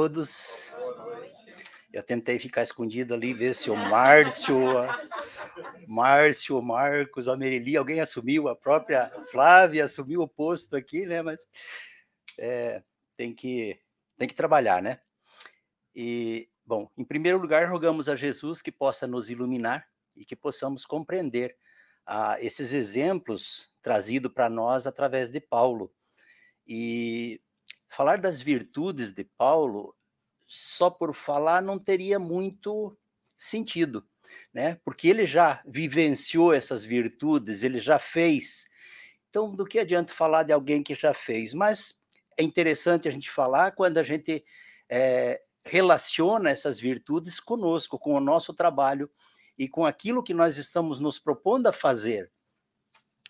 todos. Eu tentei ficar escondido ali, ver se o Márcio, Márcio, Marcos, a Merili, alguém assumiu, a própria Flávia assumiu o posto aqui, né? Mas é, tem, que, tem que trabalhar, né? E, bom, em primeiro lugar, rogamos a Jesus que possa nos iluminar e que possamos compreender ah, esses exemplos trazidos para nós através de Paulo. E falar das virtudes de Paulo só por falar não teria muito sentido, né? Porque ele já vivenciou essas virtudes, ele já fez. Então, do que adianta falar de alguém que já fez? Mas é interessante a gente falar quando a gente é, relaciona essas virtudes conosco, com o nosso trabalho e com aquilo que nós estamos nos propondo a fazer.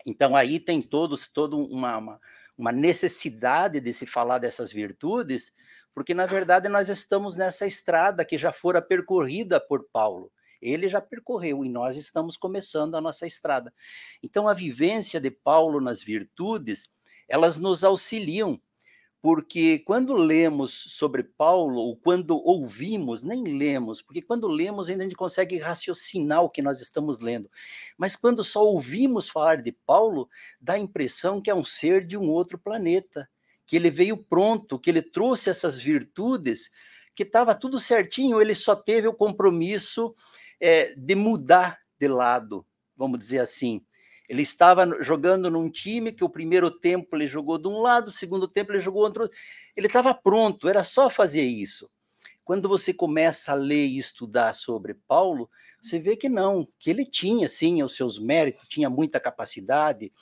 Então, aí tem todos, toda uma, uma, uma necessidade de se falar dessas virtudes, porque na verdade nós estamos nessa estrada que já fora percorrida por Paulo. Ele já percorreu e nós estamos começando a nossa estrada. Então a vivência de Paulo nas virtudes, elas nos auxiliam porque quando lemos sobre Paulo, ou quando ouvimos, nem lemos, porque quando lemos ainda a gente consegue raciocinar o que nós estamos lendo. Mas quando só ouvimos falar de Paulo, dá a impressão que é um ser de um outro planeta que ele veio pronto, que ele trouxe essas virtudes, que estava tudo certinho, ele só teve o compromisso é, de mudar de lado, vamos dizer assim. Ele estava jogando num time que o primeiro tempo ele jogou de um lado, o segundo tempo ele jogou outro. Ele estava pronto, era só fazer isso. Quando você começa a ler e estudar sobre Paulo, você vê que não, que ele tinha sim os seus méritos, tinha muita capacidade,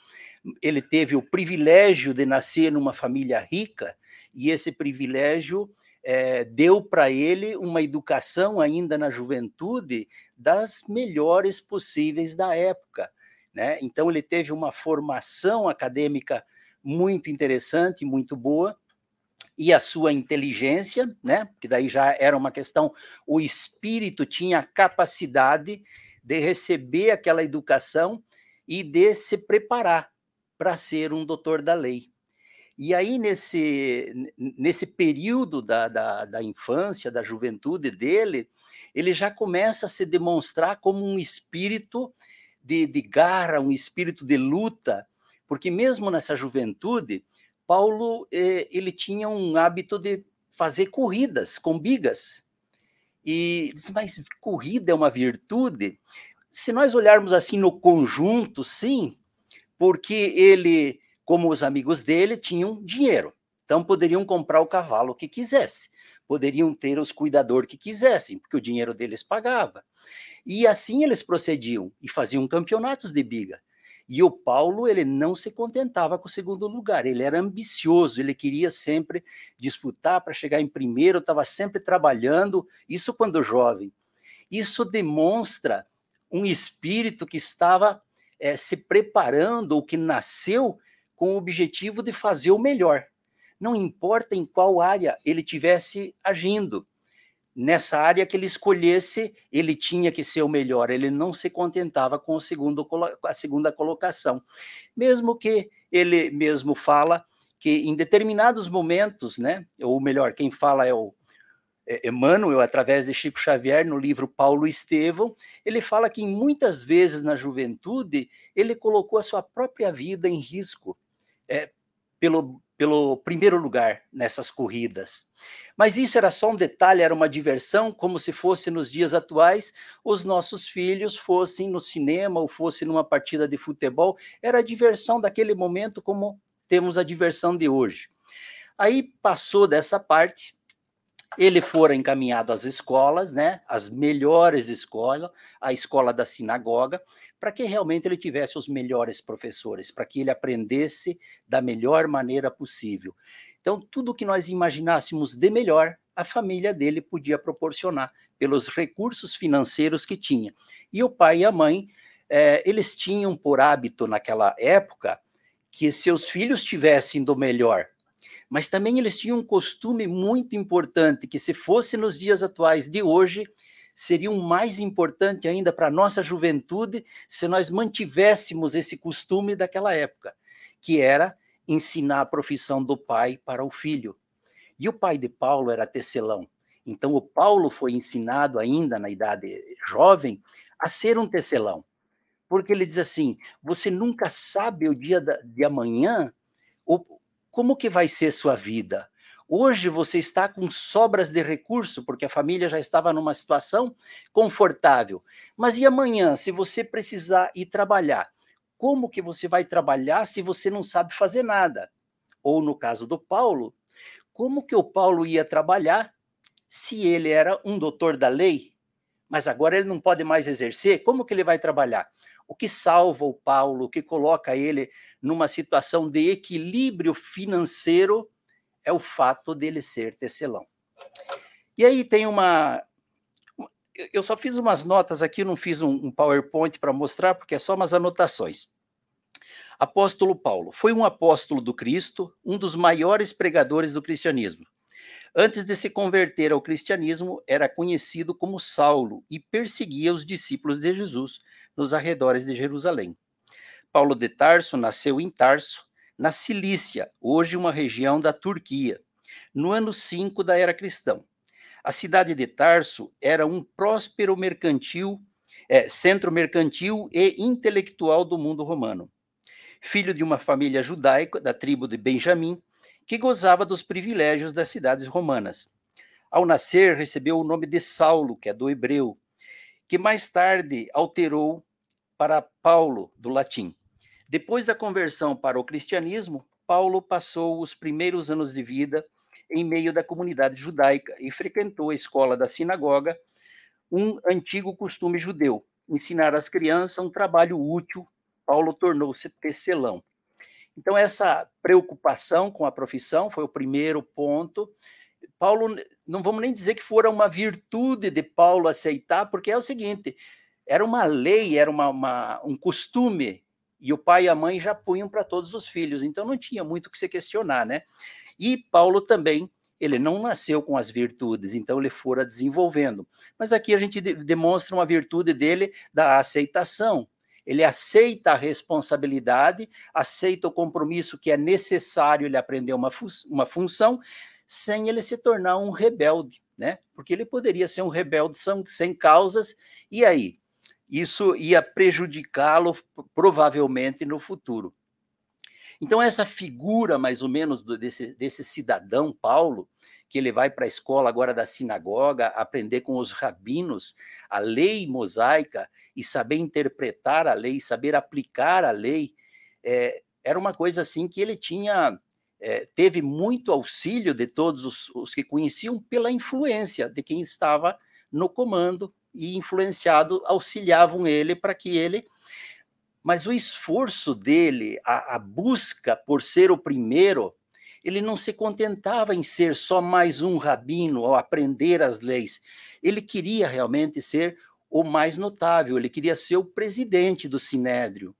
ele teve o privilégio de nascer numa família rica, e esse privilégio é, deu para ele uma educação ainda na juventude das melhores possíveis da época. Né? Então, ele teve uma formação acadêmica muito interessante, muito boa, e a sua inteligência, né? Que daí já era uma questão, o espírito tinha a capacidade de receber aquela educação e de se preparar para ser um doutor da lei. E aí, nesse, nesse período da, da, da, infância, da juventude dele, ele já começa a se demonstrar como um espírito de, de garra, um espírito de luta, porque mesmo nessa juventude, Paulo eh, ele tinha um hábito de fazer corridas com bigas. E diz, mas corrida é uma virtude? Se nós olharmos assim no conjunto, sim, porque ele, como os amigos dele, tinham dinheiro. Então poderiam comprar o cavalo que quisesse, poderiam ter os cuidadores que quisessem, porque o dinheiro deles pagava. E assim eles procediam e faziam campeonatos de biga. E o Paulo, ele não se contentava com o segundo lugar, ele era ambicioso, ele queria sempre disputar para chegar em primeiro, estava sempre trabalhando, isso quando jovem. Isso demonstra um espírito que estava é, se preparando ou que nasceu com o objetivo de fazer o melhor. Não importa em qual área ele tivesse agindo. Nessa área que ele escolhesse, ele tinha que ser o melhor. Ele não se contentava com o segundo, a segunda colocação. Mesmo que ele mesmo fala que em determinados momentos, né, ou melhor, quem fala é o é, Emmanuel, através de Chico Xavier, no livro Paulo Estevão, ele fala que muitas vezes na juventude ele colocou a sua própria vida em risco é, pelo, pelo primeiro lugar nessas corridas. Mas isso era só um detalhe, era uma diversão, como se fosse nos dias atuais os nossos filhos fossem no cinema ou fossem numa partida de futebol, era a diversão daquele momento, como temos a diversão de hoje. Aí passou dessa parte, ele fora encaminhado às escolas, né, as melhores escolas, a escola da sinagoga, para que realmente ele tivesse os melhores professores, para que ele aprendesse da melhor maneira possível. Então, tudo que nós imaginássemos de melhor, a família dele podia proporcionar, pelos recursos financeiros que tinha. E o pai e a mãe, eh, eles tinham por hábito naquela época que seus filhos tivessem do melhor, mas também eles tinham um costume muito importante, que se fosse nos dias atuais de hoje, seria um mais importante ainda para a nossa juventude se nós mantivéssemos esse costume daquela época, que era ensinar a profissão do pai para o filho. E o pai de Paulo era tecelão. Então, o Paulo foi ensinado ainda na idade jovem a ser um tecelão. Porque ele diz assim: você nunca sabe o dia de amanhã, como que vai ser sua vida. Hoje você está com sobras de recurso, porque a família já estava numa situação confortável. Mas e amanhã, se você precisar ir trabalhar? Como que você vai trabalhar se você não sabe fazer nada? Ou no caso do Paulo, como que o Paulo ia trabalhar se ele era um doutor da lei, mas agora ele não pode mais exercer? Como que ele vai trabalhar? O que salva o Paulo, o que coloca ele numa situação de equilíbrio financeiro é o fato dele ser tecelão. E aí tem uma. Eu só fiz umas notas aqui, não fiz um, PowerPoint para mostrar, porque é só umas anotações. Apóstolo Paulo foi um apóstolo do Cristo, um dos maiores pregadores do cristianismo. Antes de se converter ao cristianismo, era conhecido como Saulo e perseguia os discípulos de Jesus nos arredores de Jerusalém. Paulo de Tarso nasceu em Tarso, na Cilícia, hoje uma região da Turquia, no ano 5 da era cristã. A cidade de Tarso era um próspero mercantil, é, centro mercantil e intelectual do mundo romano. Filho de uma família judaica da tribo de Benjamim, que gozava dos privilégios das cidades romanas. Ao nascer, recebeu o nome de Saulo, que é do hebreu, que mais tarde alterou para Paulo, do latim. Depois da conversão para o cristianismo, Paulo passou os primeiros anos de vida em meio da comunidade judaica e frequentou a escola da sinagoga, um antigo costume judeu, ensinar às crianças um trabalho útil. Paulo tornou-se tecelão. Então, essa preocupação com a profissão foi o primeiro ponto. Paulo, não vamos nem dizer que fora uma virtude de Paulo aceitar, porque é o seguinte: era uma lei, era uma, uma um costume e o pai e a mãe já punham para todos os filhos, então não tinha muito o que se questionar, né? E Paulo também, ele não nasceu com as virtudes, então ele fora desenvolvendo. Mas aqui a gente demonstra uma virtude dele da aceitação. Ele aceita a responsabilidade, aceita o compromisso que é necessário ele aprender uma, fu uma função, sem ele se tornar um rebelde, né? Porque ele poderia ser um rebelde sem causas, e aí? isso ia prejudicá-lo provavelmente no futuro. Então, essa figura, mais ou menos, desse, desse cidadão Paulo, que ele vai para a escola agora da sinagoga, aprender com os rabinos a lei mosaica e saber interpretar a lei, saber aplicar a lei, é, era uma coisa assim que ele tinha, é, teve muito auxílio de todos os, os que conheciam pela influência de quem estava no comando e influenciado auxiliavam ele para que ele. Mas o esforço dele, a, a busca por ser o primeiro, ele não se contentava em ser só mais um rabino ou aprender as leis. Ele queria realmente ser o mais notável, ele queria ser o presidente do Sinédrio.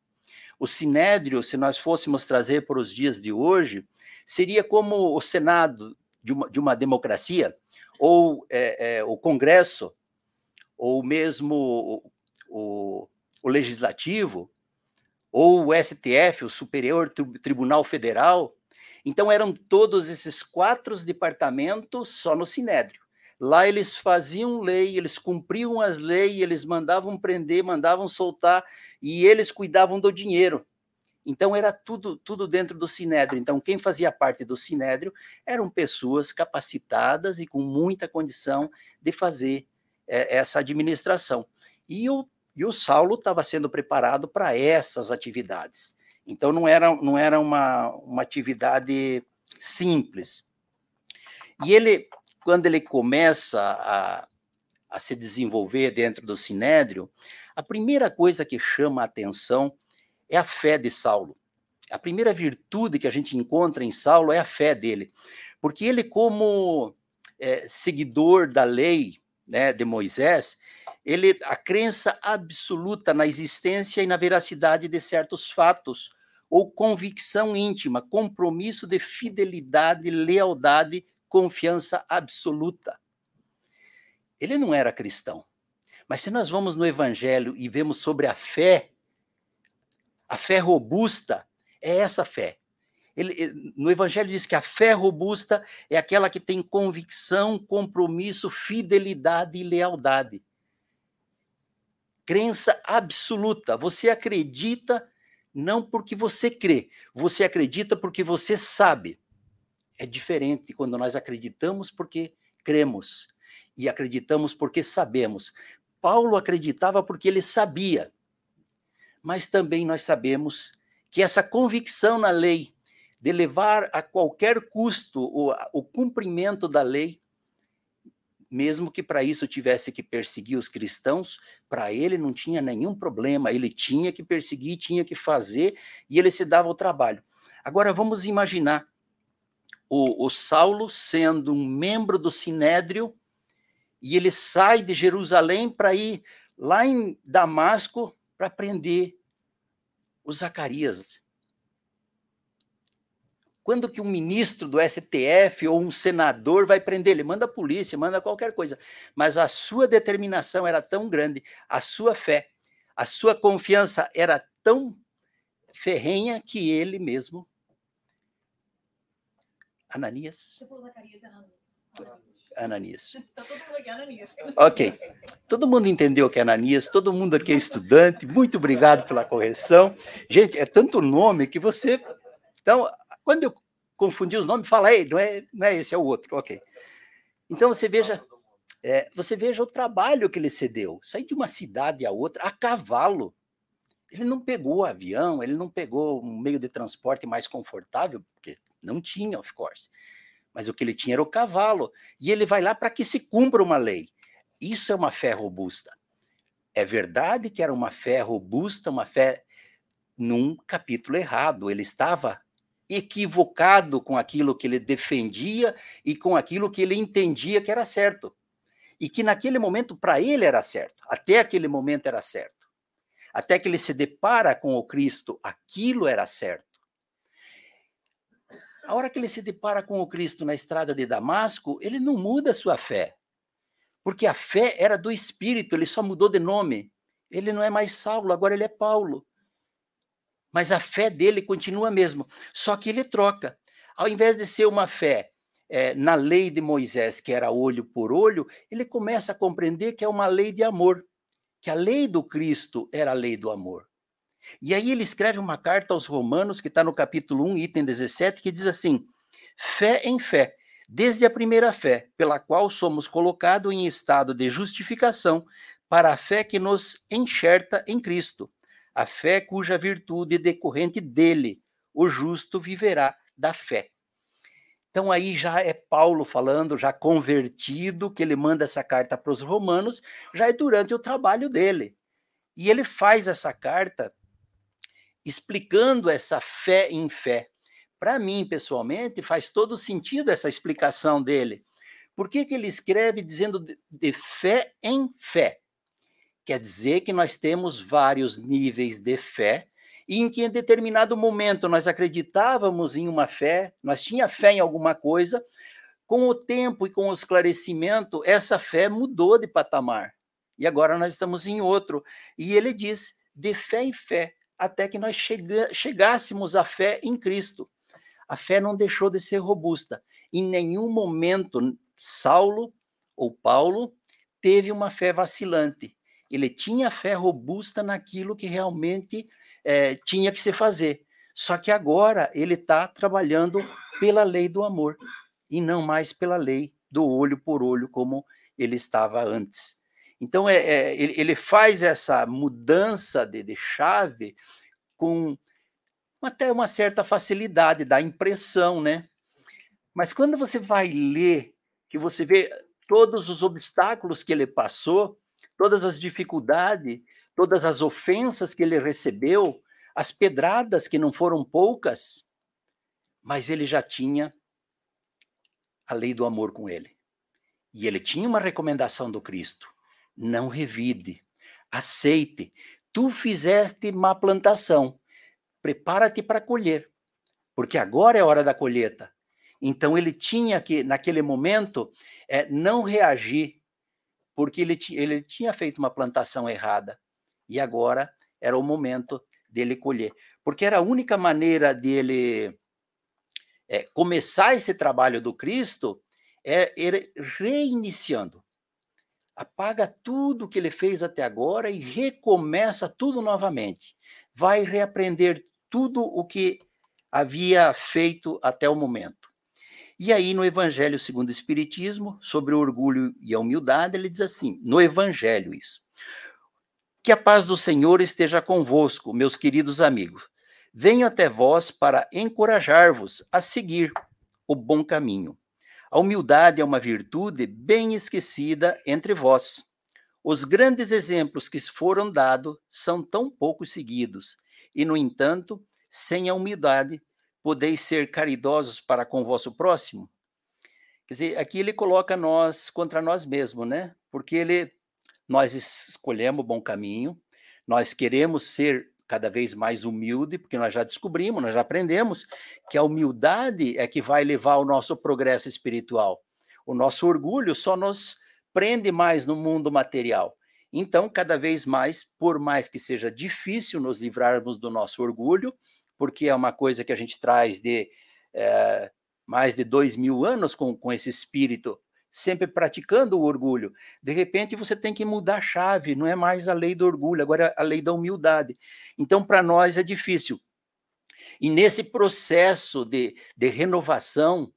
O Sinédrio, se nós fôssemos trazer para os dias de hoje, seria como o Senado de uma, de uma democracia, ou é, é, o Congresso ou mesmo o, o, Legislativo, ou o STF, o Superior Tribunal Federal. Então, eram todos esses quatro departamentos só no Sinédrio. Lá eles faziam lei, eles cumpriam as leis, eles mandavam prender, mandavam soltar, e eles cuidavam do dinheiro. Então era tudo tudo dentro do Sinédrio. Então quem fazia parte do Sinédrio eram pessoas capacitadas e com muita condição de fazer é, essa administração. E o, e o Saulo estava sendo preparado para essas atividades. Então, não era, não era uma, uma atividade simples. E ele, quando ele começa a, a se desenvolver dentro do Sinédrio, a primeira coisa que chama a atenção é a fé de Saulo. A primeira virtude que a gente encontra em Saulo é a fé dele, porque ele, como é, seguidor da lei, né, de Moisés, ele a crença absoluta na existência e na veracidade de certos fatos ou convicção íntima, compromisso de fidelidade, lealdade, confiança absoluta. Ele não era cristão. Mas se nós vamos no evangelho e vemos sobre a fé, a fé robusta é essa fé. Ele, no Evangelho diz que a fé robusta é aquela que tem convicção, compromisso, fidelidade e lealdade. Crença absoluta. Você acredita não porque você crê, você acredita porque você sabe. É diferente quando nós acreditamos porque cremos e acreditamos porque sabemos. Paulo acreditava porque ele sabia. Mas também nós sabemos que essa convicção na lei de levar a qualquer custo o, o cumprimento da lei, mesmo que para isso tivesse que perseguir os cristãos, para ele não tinha nenhum problema, ele tinha que perseguir, tinha que fazer, e ele se dava o trabalho. Agora vamos imaginar o, o Saulo sendo um membro do Sinédrio, e ele sai de Jerusalém para ir lá em Damasco para prender o Zacarias. Quando que um ministro do STF ou um senador vai prender ele? Manda a polícia, manda qualquer coisa. Mas a sua determinação era tão grande, a sua fé, a sua confiança era tão ferrenha que ele mesmo. Ananias? Ananias. Tá todo mundo aqui, Ananias. Ok. Todo mundo entendeu que é Ananias, todo mundo aqui é estudante. Muito obrigado pela correção. Gente, é tanto nome que você. Então, quando eu confundi os nomes, fala, ei, não é, não é esse, é o outro, ok. Então você veja, é, você veja o trabalho que ele cedeu, sair de uma cidade a outra a cavalo. Ele não pegou avião, ele não pegou um meio de transporte mais confortável, porque não tinha, of course. Mas o que ele tinha era o cavalo. E ele vai lá para que se cumpra uma lei. Isso é uma fé robusta. É verdade que era uma fé robusta, uma fé num capítulo errado. Ele estava equivocado com aquilo que ele defendia e com aquilo que ele entendia que era certo. E que naquele momento, para ele, era certo. Até aquele momento era certo. Até que ele se depara com o Cristo, aquilo era certo. A hora que ele se depara com o Cristo na estrada de Damasco, ele não muda a sua fé. Porque a fé era do Espírito, ele só mudou de nome. Ele não é mais Saulo, agora ele é Paulo mas a fé dele continua a mesma, só que ele troca. Ao invés de ser uma fé é, na lei de Moisés, que era olho por olho, ele começa a compreender que é uma lei de amor, que a lei do Cristo era a lei do amor. E aí ele escreve uma carta aos Romanos, que está no capítulo 1, item 17, que diz assim: fé em fé, desde a primeira fé, pela qual somos colocados em estado de justificação, para a fé que nos enxerta em Cristo a fé cuja virtude é decorrente dele, o justo viverá da fé. Então aí já é Paulo falando, já convertido, que ele manda essa carta para os romanos, já é durante o trabalho dele. E ele faz essa carta explicando essa fé em fé. Para mim, pessoalmente, faz todo sentido essa explicação dele. Por que, que ele escreve dizendo de, de fé em fé? Quer dizer que nós temos vários níveis de fé e em que em determinado momento nós acreditávamos em uma fé, nós tinha fé em alguma coisa, com o tempo e com o esclarecimento, essa fé mudou de patamar. E agora nós estamos em outro. E ele diz: de fé em fé, até que nós chegássemos à fé em Cristo. A fé não deixou de ser robusta. Em nenhum momento Saulo ou Paulo teve uma fé vacilante ele tinha fé robusta naquilo que realmente é, tinha que se fazer. Só que agora ele está trabalhando pela lei do amor e não mais pela lei do olho por olho, como ele estava antes. Então, é, é ele, ele, faz essa mudança de, de chave com até uma certa facilidade, dá impressão, né? Mas quando você vai ler, que você vê todos os obstáculos que ele passou, todas as dificuldades, todas as ofensas que ele recebeu, as pedradas que não foram poucas, mas ele já tinha a lei do amor com ele. E ele tinha uma recomendação do Cristo: não revide, aceite. Tu fizeste má plantação, prepara-te para colher, porque agora é hora da colheita. Então ele tinha que, naquele momento, é, não reagir porque ele, ele tinha feito uma plantação errada e agora era o momento dele colher. Porque era a única maneira dele é, começar esse trabalho do Cristo é ele reiniciando. Apaga tudo que ele fez até agora e recomeça tudo novamente. Vai reaprender tudo o que havia feito até o momento. E aí, no Evangelho segundo o Espiritismo, sobre o orgulho e a humildade, ele diz assim: no Evangelho, isso. Que a paz do Senhor esteja convosco, meus queridos amigos. Venho até vós para encorajar-vos a seguir o bom caminho. A humildade é uma virtude bem esquecida entre vós. Os grandes exemplos que foram dados são tão pouco seguidos, e, no entanto, sem a humildade, podeis ser caridosos para com o vosso próximo? Quer dizer, aqui ele coloca nós contra nós mesmos, né? Porque ele, nós escolhemos o bom caminho, nós queremos ser cada vez mais humilde, porque nós já descobrimos, nós já aprendemos que a humildade é que vai levar ao nosso progresso espiritual. O nosso orgulho só nos prende mais no mundo material. Então, cada vez mais, por mais que seja difícil nos livrarmos do nosso orgulho, porque é uma coisa que a gente traz de é, mais de dois mil anos com, com esse espírito, sempre praticando o orgulho. De repente você tem que mudar a chave, não é mais a lei do orgulho, agora é a lei da humildade. Então, para nós é difícil. E nesse processo de, de renovação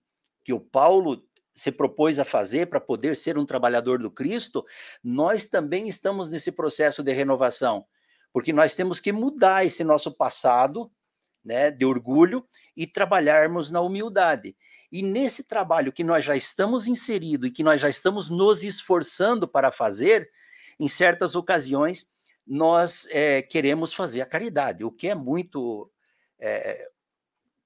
que o Paulo se propôs a fazer para poder ser um trabalhador do Cristo, nós também estamos nesse processo de renovação, porque nós temos que mudar esse nosso passado, né, de orgulho e trabalharmos na humildade. E nesse trabalho que nós já estamos inseridos e que nós já estamos nos esforçando para fazer, em certas ocasiões, nós é, queremos fazer a caridade, o que é muito é,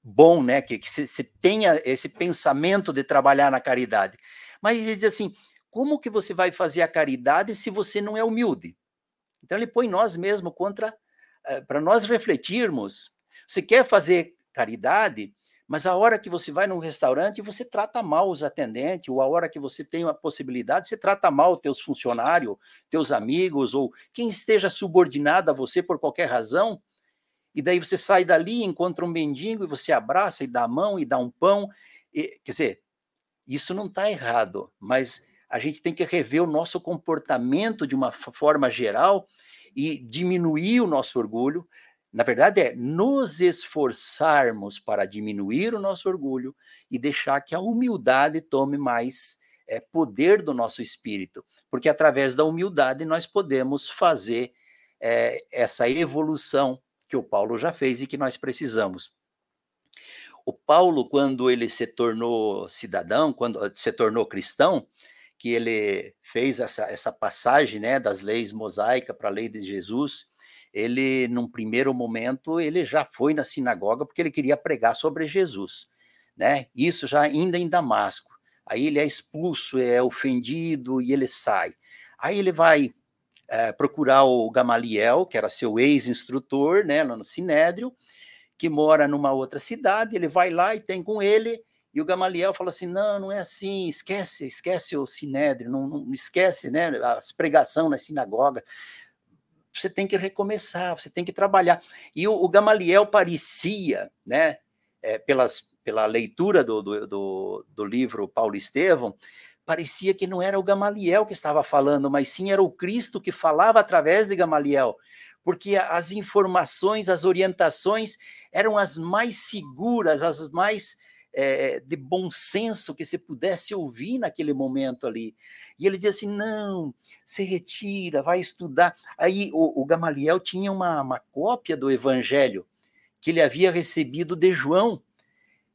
bom, né? Que, que se, se, tenha esse pensamento de trabalhar na caridade. Mas ele diz assim: como que você vai fazer a caridade se você não é humilde? Então ele põe nós mesmos contra, é, para nós refletirmos você quer fazer caridade, mas a hora que você vai num restaurante, você trata mal os atendentes, ou a hora que você tem uma possibilidade, você trata mal teus funcionários, teus amigos, ou quem esteja subordinado a você por qualquer razão, e daí você sai dali, encontra um mendigo, e você abraça e dá a mão e dá um pão. E, quer dizer, isso não está errado, mas a gente tem que rever o nosso comportamento de uma forma geral e diminuir o nosso orgulho, na verdade, é nos esforçarmos para diminuir o nosso orgulho e deixar que a humildade tome mais é, poder do nosso espírito, porque através da humildade nós podemos fazer é, essa evolução que o Paulo já fez e que nós precisamos. O Paulo, quando ele se tornou cidadão, quando se tornou cristão, que ele fez essa, essa passagem né, das leis mosaicas para a lei de Jesus, ele, num primeiro momento, ele já foi na sinagoga porque ele queria pregar sobre Jesus, né? Isso já ainda em Damasco. Aí ele é expulso, é ofendido e ele sai. Aí ele vai é, procurar o Gamaliel, que era seu ex-instrutor, né, lá no Sinédrio, que mora numa outra cidade. Ele vai lá e tem com ele e o Gamaliel fala assim: não, não é assim, esquece, esquece o sinédrio, não, não esquece né, as pregação na sinagoga você tem que recomeçar, você tem que trabalhar. E o, o Gamaliel parecia, né, é, pelas, pela leitura do, do, do, do livro Paulo Estevão, parecia que não era o Gamaliel que estava falando, mas sim era o Cristo que falava através de Gamaliel, porque as informações, as orientações eram as mais seguras, as mais é, de bom senso que se pudesse ouvir naquele momento ali. E ele dizia assim: não, se retira, vai estudar. Aí o, o Gamaliel tinha uma, uma cópia do evangelho que ele havia recebido de João.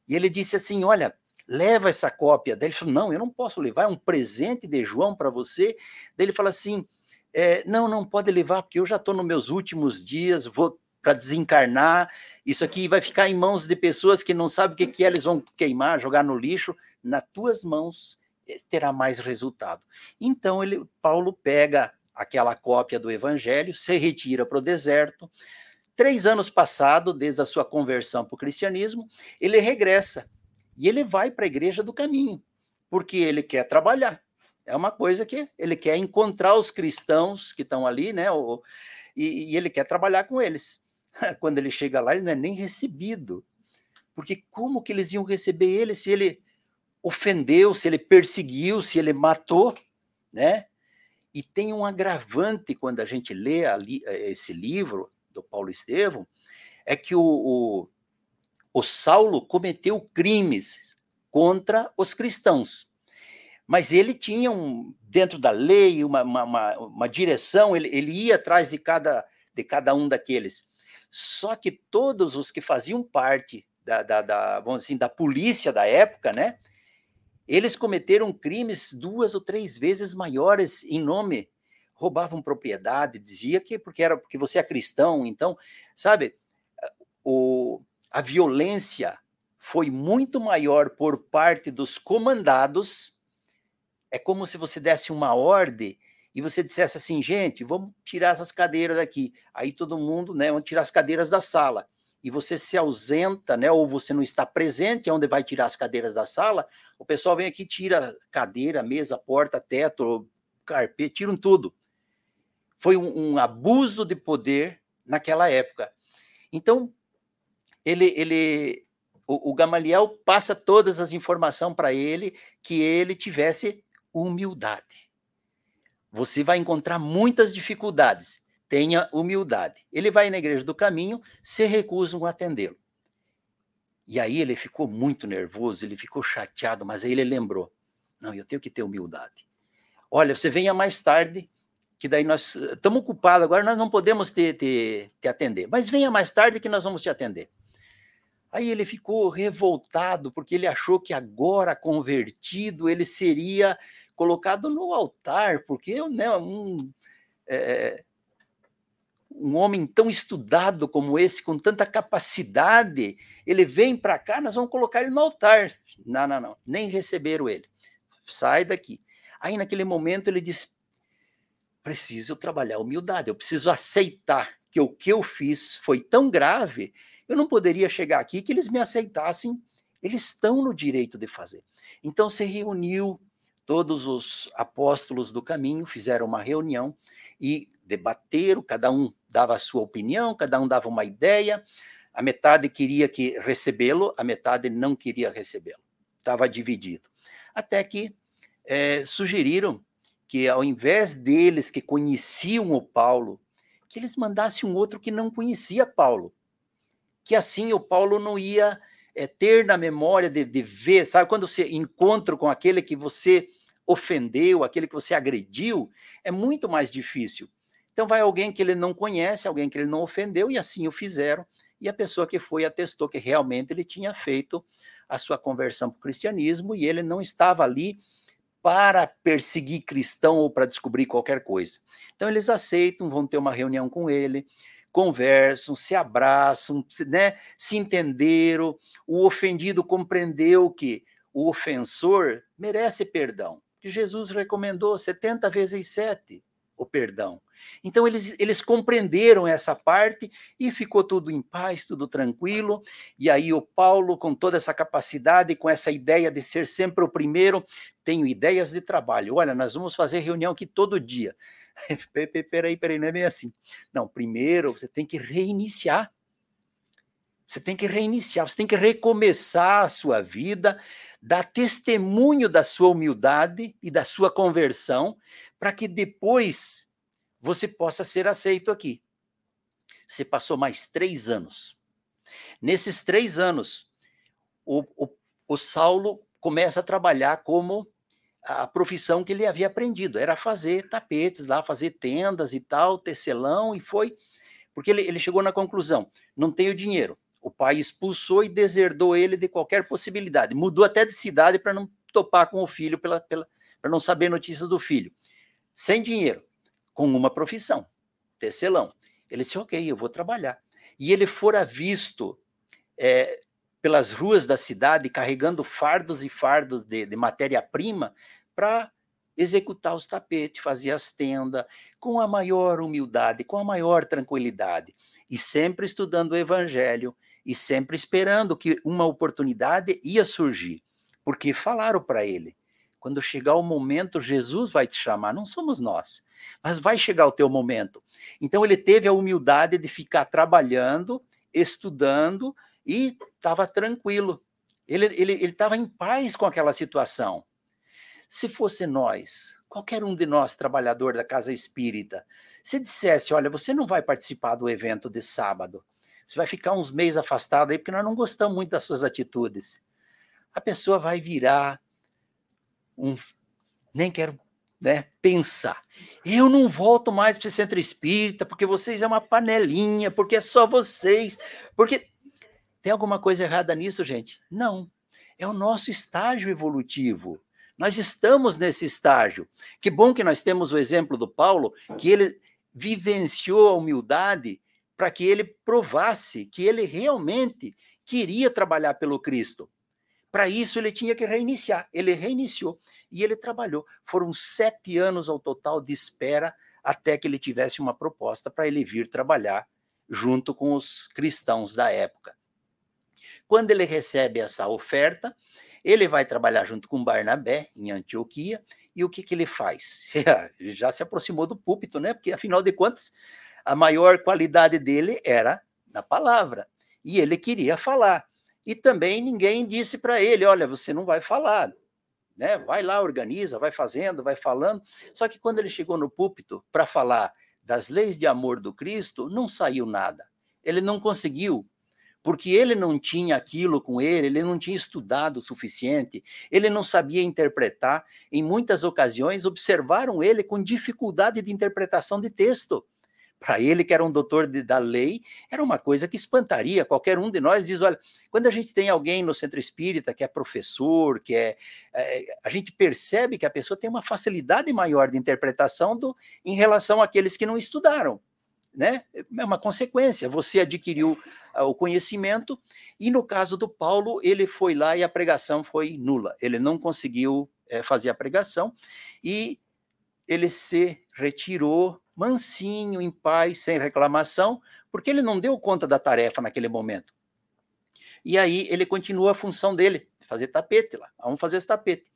E ele disse assim: olha, leva essa cópia. Daí ele falou: não, eu não posso levar, é um presente de João para você. Daí ele fala assim: é, não, não pode levar, porque eu já estou nos meus últimos dias, vou para desencarnar. Isso aqui vai ficar em mãos de pessoas que não sabem o que, que é, eles vão queimar, jogar no lixo. Nas tuas mãos eh, terá mais resultado. Então, ele, Paulo pega aquela cópia do Evangelho, se retira para o deserto. Três anos passado, desde a sua conversão para o cristianismo, ele regressa e ele vai para a igreja do caminho, porque ele quer trabalhar. É uma coisa que ele quer encontrar os cristãos que estão ali, né? e, e ele quer trabalhar com eles. quando ele chega lá, ele não é nem recebido. Porque como que eles iam receber ele se ele ofendeu, se ele perseguiu, se ele matou, né? E tem um agravante quando a gente lê ali, eh, esse livro do Paulo Estevão, é que o, o, o Saulo cometeu crimes contra os cristãos. Mas ele tinha, um, dentro da lei, uma, uma, uma direção, ele, ele ia atrás de cada, de cada um daqueles. Só que todos os que faziam parte da, da, da, vamos assim, da polícia da época, né? Eles cometeram crimes duas ou três vezes maiores em nome, roubavam propriedade, dizia que porque era porque você é cristão, então, sabe, o, a violência foi muito maior por parte dos comandados. É como se você desse uma ordem e você dissesse assim, gente, vamos tirar essas cadeiras daqui. Aí todo mundo, né, vamos tirar as cadeiras da sala. E você se ausenta, né, ou você não está presente onde vai tirar as cadeiras da sala, o pessoal vem aqui, tira cadeira, mesa, porta, teto, carpete, tiram tudo. Foi um, um abuso de poder naquela época. Então, ele, ele o, o Gamaliel passa todas as informações para ele que ele tivesse humildade. Você vai encontrar muitas dificuldades. Tenha humildade. Ele vai na igreja do caminho, se recusam a atendê-lo. E aí ele ficou muito nervoso, ele ficou chateado, mas aí ele lembrou: não, eu tenho que ter humildade. Olha, você venha mais tarde, que daí nós estamos ocupados agora, nós não podemos te, te, te atender. Mas venha mais tarde que nós vamos te atender. Aí ele ficou revoltado, porque ele achou que agora, convertido, ele seria colocado no altar, porque né, um, é, um homem tão estudado como esse, com tanta capacidade, ele vem para cá, nós vamos colocar ele no altar. Não, não, não, nem receberam ele. Sai daqui. Aí, naquele momento, ele diz: preciso trabalhar a humildade, eu preciso aceitar que o que eu fiz foi tão grave eu não poderia chegar aqui que eles me aceitassem. Eles estão no direito de fazer. Então se reuniu todos os apóstolos do caminho, fizeram uma reunião e debateram, cada um dava a sua opinião, cada um dava uma ideia. A metade queria que recebê-lo, a metade não queria recebê-lo. Estava dividido. Até que é, sugeriram que, ao invés deles que conheciam o Paulo, que eles mandassem um outro que não conhecia Paulo que assim o Paulo não ia é, ter na memória de, de ver, sabe, quando você encontra com aquele que você ofendeu, aquele que você agrediu, é muito mais difícil. Então vai alguém que ele não conhece, alguém que ele não ofendeu, e assim o fizeram, e a pessoa que foi atestou que realmente ele tinha feito a sua conversão para o cristianismo e ele não estava ali para perseguir cristão ou para descobrir qualquer coisa. Então eles aceitam, vão ter uma reunião com ele, conversam, se abraçam, né, se entenderam, o ofendido compreendeu que o ofensor merece perdão, que Jesus recomendou 70 vezes 7 o perdão. Então eles, eles compreenderam essa parte e ficou tudo em paz, tudo tranquilo. E aí o Paulo, com toda essa capacidade, com essa ideia de ser sempre o primeiro, tenho ideias de trabalho. Olha, nós vamos fazer reunião aqui todo dia. peraí, peraí, não é bem assim. Não, primeiro você tem que reiniciar. Você tem que reiniciar, você tem que recomeçar a sua vida, dar testemunho da sua humildade e da sua conversão, para que depois você possa ser aceito aqui. Você passou mais três anos. Nesses três anos, o, o, o Saulo começa a trabalhar como a profissão que ele havia aprendido, era fazer tapetes lá, fazer tendas e tal, tecelão, e foi, porque ele, ele chegou na conclusão, não tenho dinheiro, o pai expulsou e deserdou ele de qualquer possibilidade, mudou até de cidade para não topar com o filho, pela, pela, para não saber notícias do filho, sem dinheiro, com uma profissão, tecelão, ele disse, ok, eu vou trabalhar, e ele fora visto é, pelas ruas da cidade carregando fardos e fardos de, de matéria-prima para executar os tapetes, fazer as tendas, com a maior humildade, com a maior tranquilidade, e sempre estudando o evangelho, e sempre esperando que uma oportunidade ia surgir, porque falaram para ele: quando chegar o momento, Jesus vai te chamar, não somos nós, mas vai chegar o teu momento. Então ele teve a humildade de ficar trabalhando, estudando, e estava tranquilo. Ele estava ele, ele em paz com aquela situação. Se fosse nós, qualquer um de nós, trabalhador da casa espírita, se dissesse: Olha, você não vai participar do evento de sábado, você vai ficar uns meses afastado aí, porque nós não gostamos muito das suas atitudes. A pessoa vai virar um. Nem quero né, pensar. Eu não volto mais para esse centro espírita, porque vocês é uma panelinha, porque é só vocês, porque tem alguma coisa errada nisso, gente? Não. É o nosso estágio evolutivo. Nós estamos nesse estágio. Que bom que nós temos o exemplo do Paulo, que ele vivenciou a humildade para que ele provasse que ele realmente queria trabalhar pelo Cristo. Para isso, ele tinha que reiniciar. Ele reiniciou e ele trabalhou. Foram sete anos ao total de espera até que ele tivesse uma proposta para ele vir trabalhar junto com os cristãos da época. Quando ele recebe essa oferta, ele vai trabalhar junto com Barnabé em Antioquia, e o que, que ele faz? já se aproximou do púlpito, né? Porque, afinal de contas, a maior qualidade dele era na palavra, e ele queria falar. E também ninguém disse para ele: olha, você não vai falar, né? Vai lá, organiza, vai fazendo, vai falando. Só que quando ele chegou no púlpito para falar das leis de amor do Cristo, não saiu nada. Ele não conseguiu porque ele não tinha aquilo com ele, ele não tinha estudado o suficiente, ele não sabia interpretar. Em muitas ocasiões, observaram ele com dificuldade de interpretação de texto. Para ele, que era um doutor de, da lei, era uma coisa que espantaria qualquer um de nós. Diz: olha, quando a gente tem alguém no centro espírita que é professor, que é, é. a gente percebe que a pessoa tem uma facilidade maior de interpretação do, em relação àqueles que não estudaram né? É uma consequência. Você adquiriu ah, o conhecimento e no caso do Paulo ele foi lá e a pregação foi nula. Ele não conseguiu é, fazer a pregação e ele se retirou mansinho, em paz, sem reclamação, porque ele não deu conta da tarefa naquele momento. E aí ele continua a função dele, fazer tapete lá. Vamos fazer esse tapete.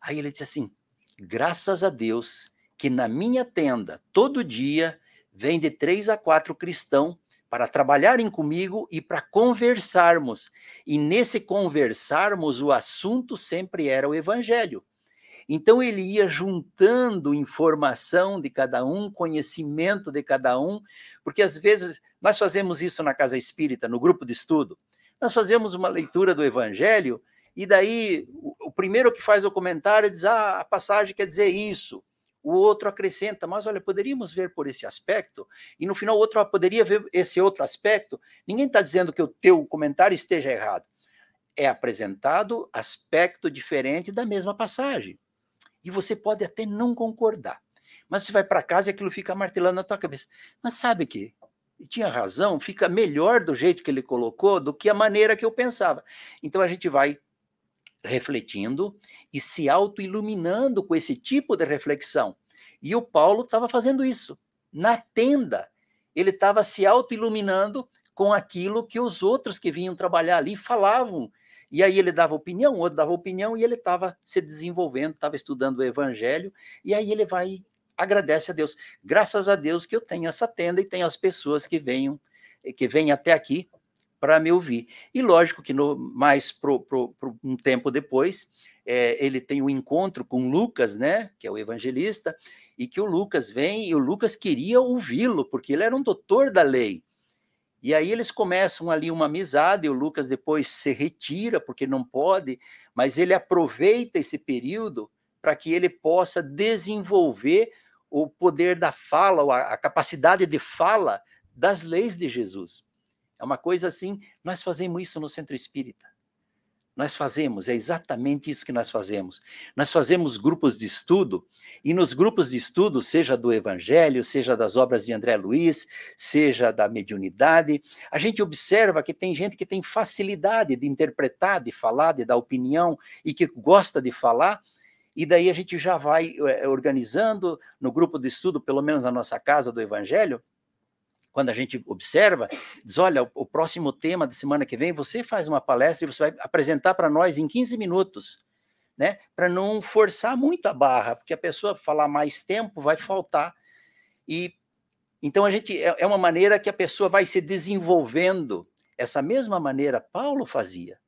Aí ele disse assim: graças a Deus que na minha tenda todo dia vem de três a quatro cristãos para trabalharem comigo e para conversarmos. E nesse conversarmos, o assunto sempre era o evangelho. Então ele ia juntando informação de cada um, conhecimento de cada um, porque às vezes nós fazemos isso na casa espírita, no grupo de estudo. Nós fazemos uma leitura do evangelho e daí o primeiro que faz o comentário diz: "Ah, a passagem quer dizer isso". O outro acrescenta, mas olha, poderíamos ver por esse aspecto, e no final o outro poderia ver esse outro aspecto. Ninguém está dizendo que o teu comentário esteja errado. É apresentado aspecto diferente da mesma passagem. E você pode até não concordar. Mas você vai para casa e aquilo fica martelando na tua cabeça. Mas sabe que e tinha razão, fica melhor do jeito que ele colocou do que a maneira que eu pensava. Então a gente vai refletindo e se auto-iluminando com esse tipo de reflexão. E o Paulo estava fazendo isso. Na tenda, ele estava se auto-iluminando com aquilo que os outros que vinham trabalhar ali falavam. E aí ele dava opinião, outro dava opinião, e ele estava se desenvolvendo, estava estudando o evangelho, e aí ele vai agradece a Deus. Graças a Deus que eu tenho essa tenda e tenho as pessoas que venham que vêm até aqui para me ouvir. E lógico que no, mais pro, pro, pro um tempo depois, é, ele tem um encontro com Lucas, né, que é o evangelista, e que o Lucas vem e o Lucas queria ouvi-lo, porque ele era um doutor da lei. E aí eles começam ali uma amizade, e o Lucas depois se retira, porque não pode, mas ele aproveita esse período para que ele possa desenvolver o poder da fala, a capacidade de fala das leis de Jesus. É uma coisa assim, nós fazemos isso no centro espírita. Nós fazemos, é exatamente isso que nós fazemos. Nós fazemos grupos de estudo, e nos grupos de estudo, seja do Evangelho, seja das obras de André Luiz, seja da mediunidade, a gente observa que tem gente que tem facilidade de interpretar, de falar, de dar opinião e que gosta de falar, e daí a gente já vai é, organizando no grupo de estudo, pelo menos na nossa casa do Evangelho, quando a gente observa, diz: olha, o, próximo tema da semana que vem, você faz uma palestra e você vai apresentar para nós em 15 minutos, né? Para não forçar muito a barra, porque a pessoa falar mais tempo vai faltar. E então a gente é, é uma maneira que a pessoa vai se desenvolvendo, essa mesma maneira Paulo fazia.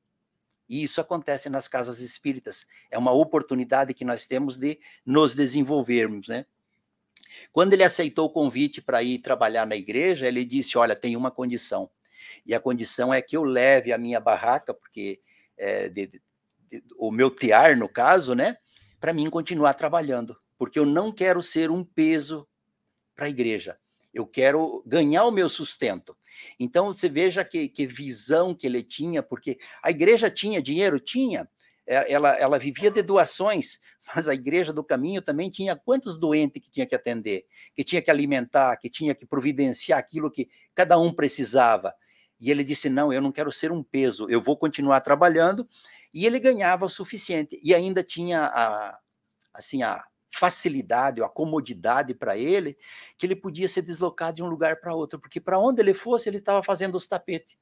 E isso acontece nas casas espíritas. É uma oportunidade que nós temos de nos desenvolvermos, né? Quando ele aceitou o convite para ir trabalhar na igreja, ele disse: Olha, tem uma condição. E a condição é que eu leve a minha barraca, porque é, de, de, de, o meu tear, no caso, né? Para mim continuar trabalhando. Porque eu não quero ser um peso para a igreja. Eu quero ganhar o meu sustento. Então, você veja que, que visão que ele tinha, porque a igreja tinha dinheiro? Tinha. É, ela, ela vivia de doações, mas a igreja do caminho também tinha quantos doentes que tinha que atender, que tinha que alimentar, que tinha que providenciar aquilo que cada um precisava. E ele disse: Não, eu não quero ser um peso, eu vou continuar trabalhando. E ele ganhava o suficiente. E ainda tinha a, assim, a facilidade, a comodidade para ele, que ele podia se deslocar de um lugar para outro, porque para onde ele fosse, ele estava fazendo os tapetes,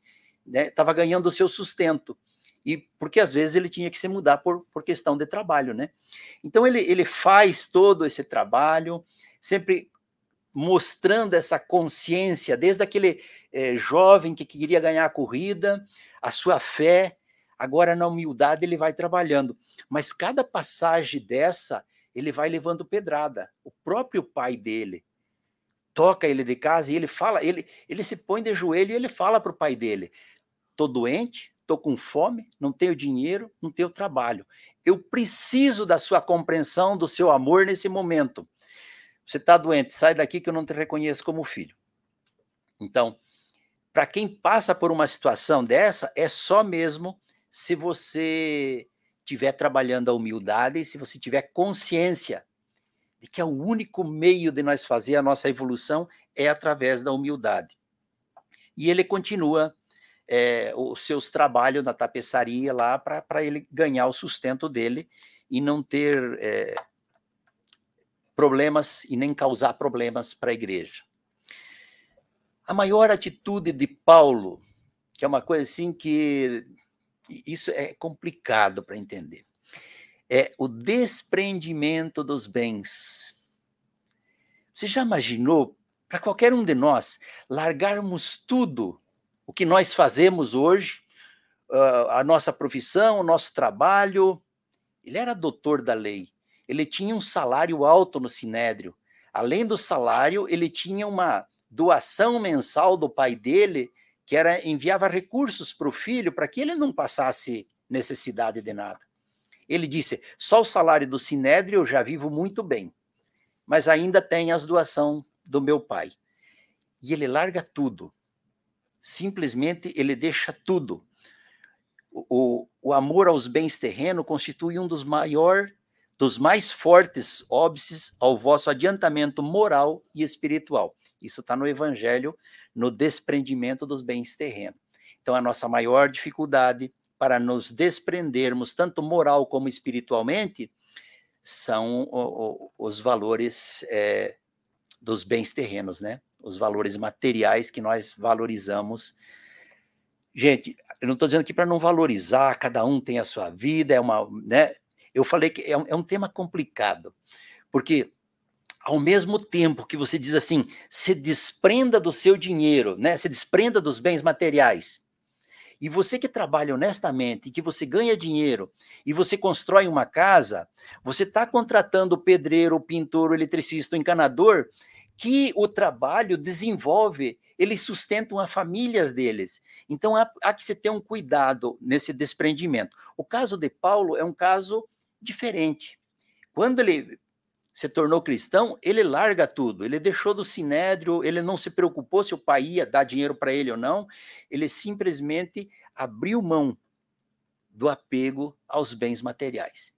estava né? ganhando o seu sustento. E porque às vezes ele tinha que se mudar por, por questão de trabalho, né? Então ele, ele faz todo esse trabalho, sempre mostrando essa consciência, desde aquele é, jovem que queria ganhar a corrida, a sua fé, agora na humildade ele vai trabalhando. Mas cada passagem dessa, ele vai levando pedrada. O próprio pai dele toca ele de casa e ele fala, ele, ele se põe de joelho e ele fala para o pai dele: "Tô doente, tô com fome, não tenho dinheiro, não tenho trabalho. Eu preciso da sua compreensão, do seu amor nesse momento. Você está doente, sai daqui que eu não te reconheço como filho." Então, para quem passa por uma situação dessa, é só mesmo se você estiver trabalhando a humildade e se você tiver consciência de que é o único meio de nós fazer a nossa evolução é através da humildade. E ele continua é, os seus trabalhos na tapeçaria lá para ele ganhar o sustento dele e não ter é, problemas e nem causar problemas para a igreja. A maior atitude de Paulo, que é uma coisa assim que isso é complicado para entender. É o desprendimento dos bens. Você já imaginou, para qualquer um de nós, largarmos tudo o que nós fazemos hoje, a nossa profissão, o nosso trabalho? Ele era doutor da lei, ele tinha um salário alto no sinédrio. Além do salário, ele tinha uma doação mensal do pai dele que era enviava recursos para o filho para que ele não passasse necessidade de nada. Ele disse: só o salário do sinédrio eu já vivo muito bem, mas ainda tem as doação do meu pai. E ele larga tudo. Simplesmente ele deixa tudo. O, o amor aos bens terrenos constitui um dos maiores, dos mais fortes óbices ao vosso adiantamento moral e espiritual. Isso está no Evangelho no desprendimento dos bens terrenos. Então, a nossa maior dificuldade para nos desprendermos, tanto moral como espiritualmente, são os valores é, dos bens terrenos, né? Os valores materiais que nós valorizamos. Gente, eu não estou dizendo aqui para não valorizar, cada um tem a sua vida, é uma, né? Eu falei que é um, é um tema complicado, porque ao mesmo tempo que você diz assim, se desprenda do seu dinheiro, né? Se desprenda dos bens materiais. E você que trabalha honestamente, que você ganha dinheiro e você constrói uma casa, você está contratando o pedreiro, o pintor, o eletricista, o encanador, que o trabalho desenvolve, eles sustentam as famílias deles. Então há, há que se ter um cuidado nesse desprendimento. O caso de Paulo é um caso diferente. Quando ele se tornou cristão, ele larga tudo. Ele deixou do sinédrio, ele não se preocupou se o pai ia dar dinheiro para ele ou não, ele simplesmente abriu mão do apego aos bens materiais.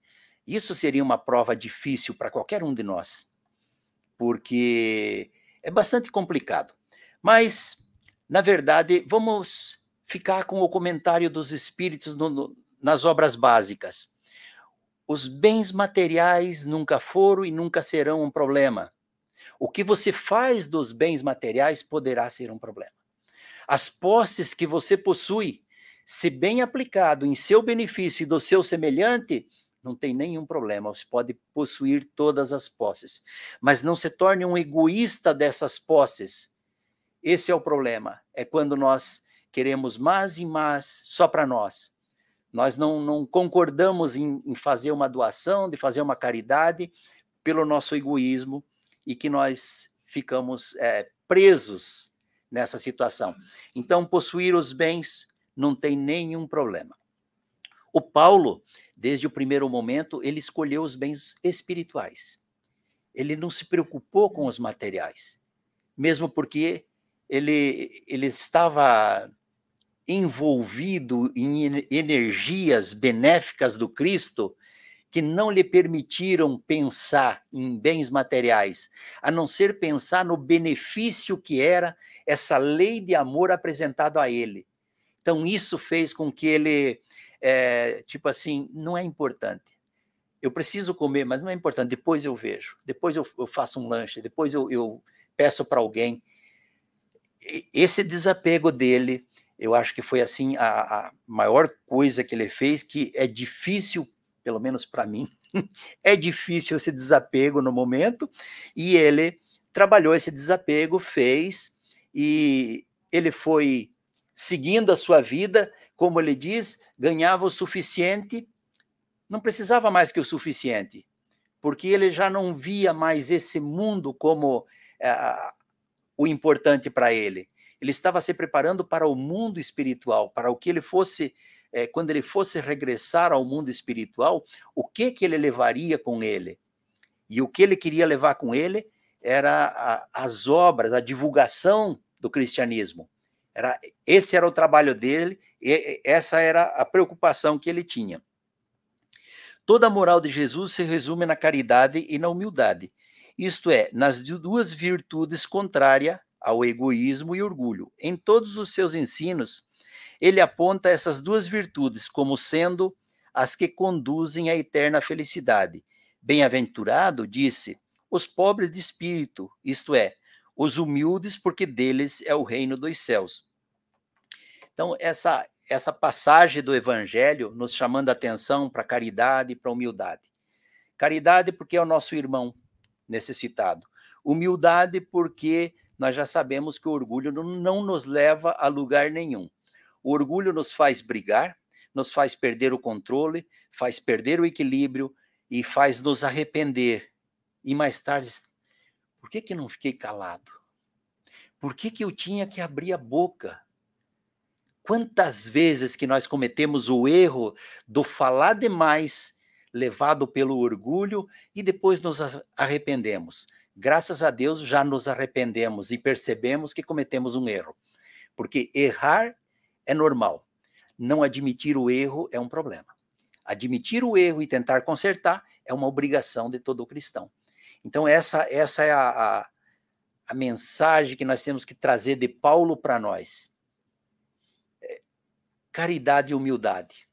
Isso seria uma prova difícil para qualquer um de nós, porque é bastante complicado. Mas, na verdade, vamos ficar com o comentário dos espíritos no, no, nas obras básicas. Os bens materiais nunca foram e nunca serão um problema. O que você faz dos bens materiais poderá ser um problema. As posses que você possui, se bem aplicado em seu benefício e do seu semelhante, não tem nenhum problema. Você pode possuir todas as posses, mas não se torne um egoísta dessas posses. Esse é o problema. É quando nós queremos mais e mais só para nós. Nós não, não concordamos em, em, fazer uma doação, de fazer uma caridade, pelo nosso egoísmo e que nós ficamos é, presos nessa situação. Então, possuir os bens não tem nenhum problema. O Paulo, desde o primeiro momento, ele escolheu os bens espirituais. Ele não se preocupou com os materiais, mesmo porque ele, ele estava envolvido em energias benéficas do Cristo que não lhe permitiram pensar em bens materiais, a não ser pensar no benefício que era essa lei de amor apresentada a ele. Então, isso fez com que ele, é, tipo assim, não é importante. Eu preciso comer, mas não é importante. Depois eu vejo, depois eu, eu faço um lanche, depois eu, eu peço para alguém. Esse desapego dele, eu acho que foi assim a, a maior coisa que ele fez, que é difícil pelo menos para mim, é difícil esse desapego no momento, e ele trabalhou esse desapego, fez, e ele foi seguindo a sua vida, como ele diz, ganhava o suficiente, não precisava mais que o suficiente, porque ele já não via mais esse mundo como é, o importante para ele. Ele estava se preparando para o mundo espiritual, para o que ele fosse é, quando ele fosse regressar ao mundo espiritual, o que que ele levaria com ele? E o que ele queria levar com ele era a, as obras, a divulgação do cristianismo. Era esse era o trabalho dele, e essa era a preocupação que ele tinha. Toda a moral de Jesus se resume na caridade e na humildade. Isto é, nas duas virtudes contrárias ao egoísmo e orgulho. Em todos os seus ensinos, ele aponta essas duas virtudes como sendo as que conduzem à eterna felicidade. Bem-aventurado, disse, os pobres de espírito, isto é, os humildes, porque deles é o reino dos céus. Então, essa, essa passagem do Evangelho nos chamando a atenção para caridade e para humildade. Caridade, porque é o nosso irmão necessitado. Humildade, porque nós já sabemos que o orgulho não nos leva a lugar nenhum. O orgulho nos faz brigar, nos faz perder o controle, faz perder o equilíbrio e faz nos arrepender. E mais tarde, por que, que não fiquei calado? Por que, que eu tinha que abrir a boca? Quantas vezes que nós cometemos o erro do falar demais, levado pelo orgulho, e depois nos arrependemos. Graças a Deus já nos arrependemos e percebemos que cometemos um erro. Porque errar é normal. Não admitir o erro é um problema. Admitir o erro e tentar consertar é uma obrigação de todo cristão. Então, essa, essa é a, a, a mensagem que nós temos que trazer de Paulo para nós. É, caridade e humildade.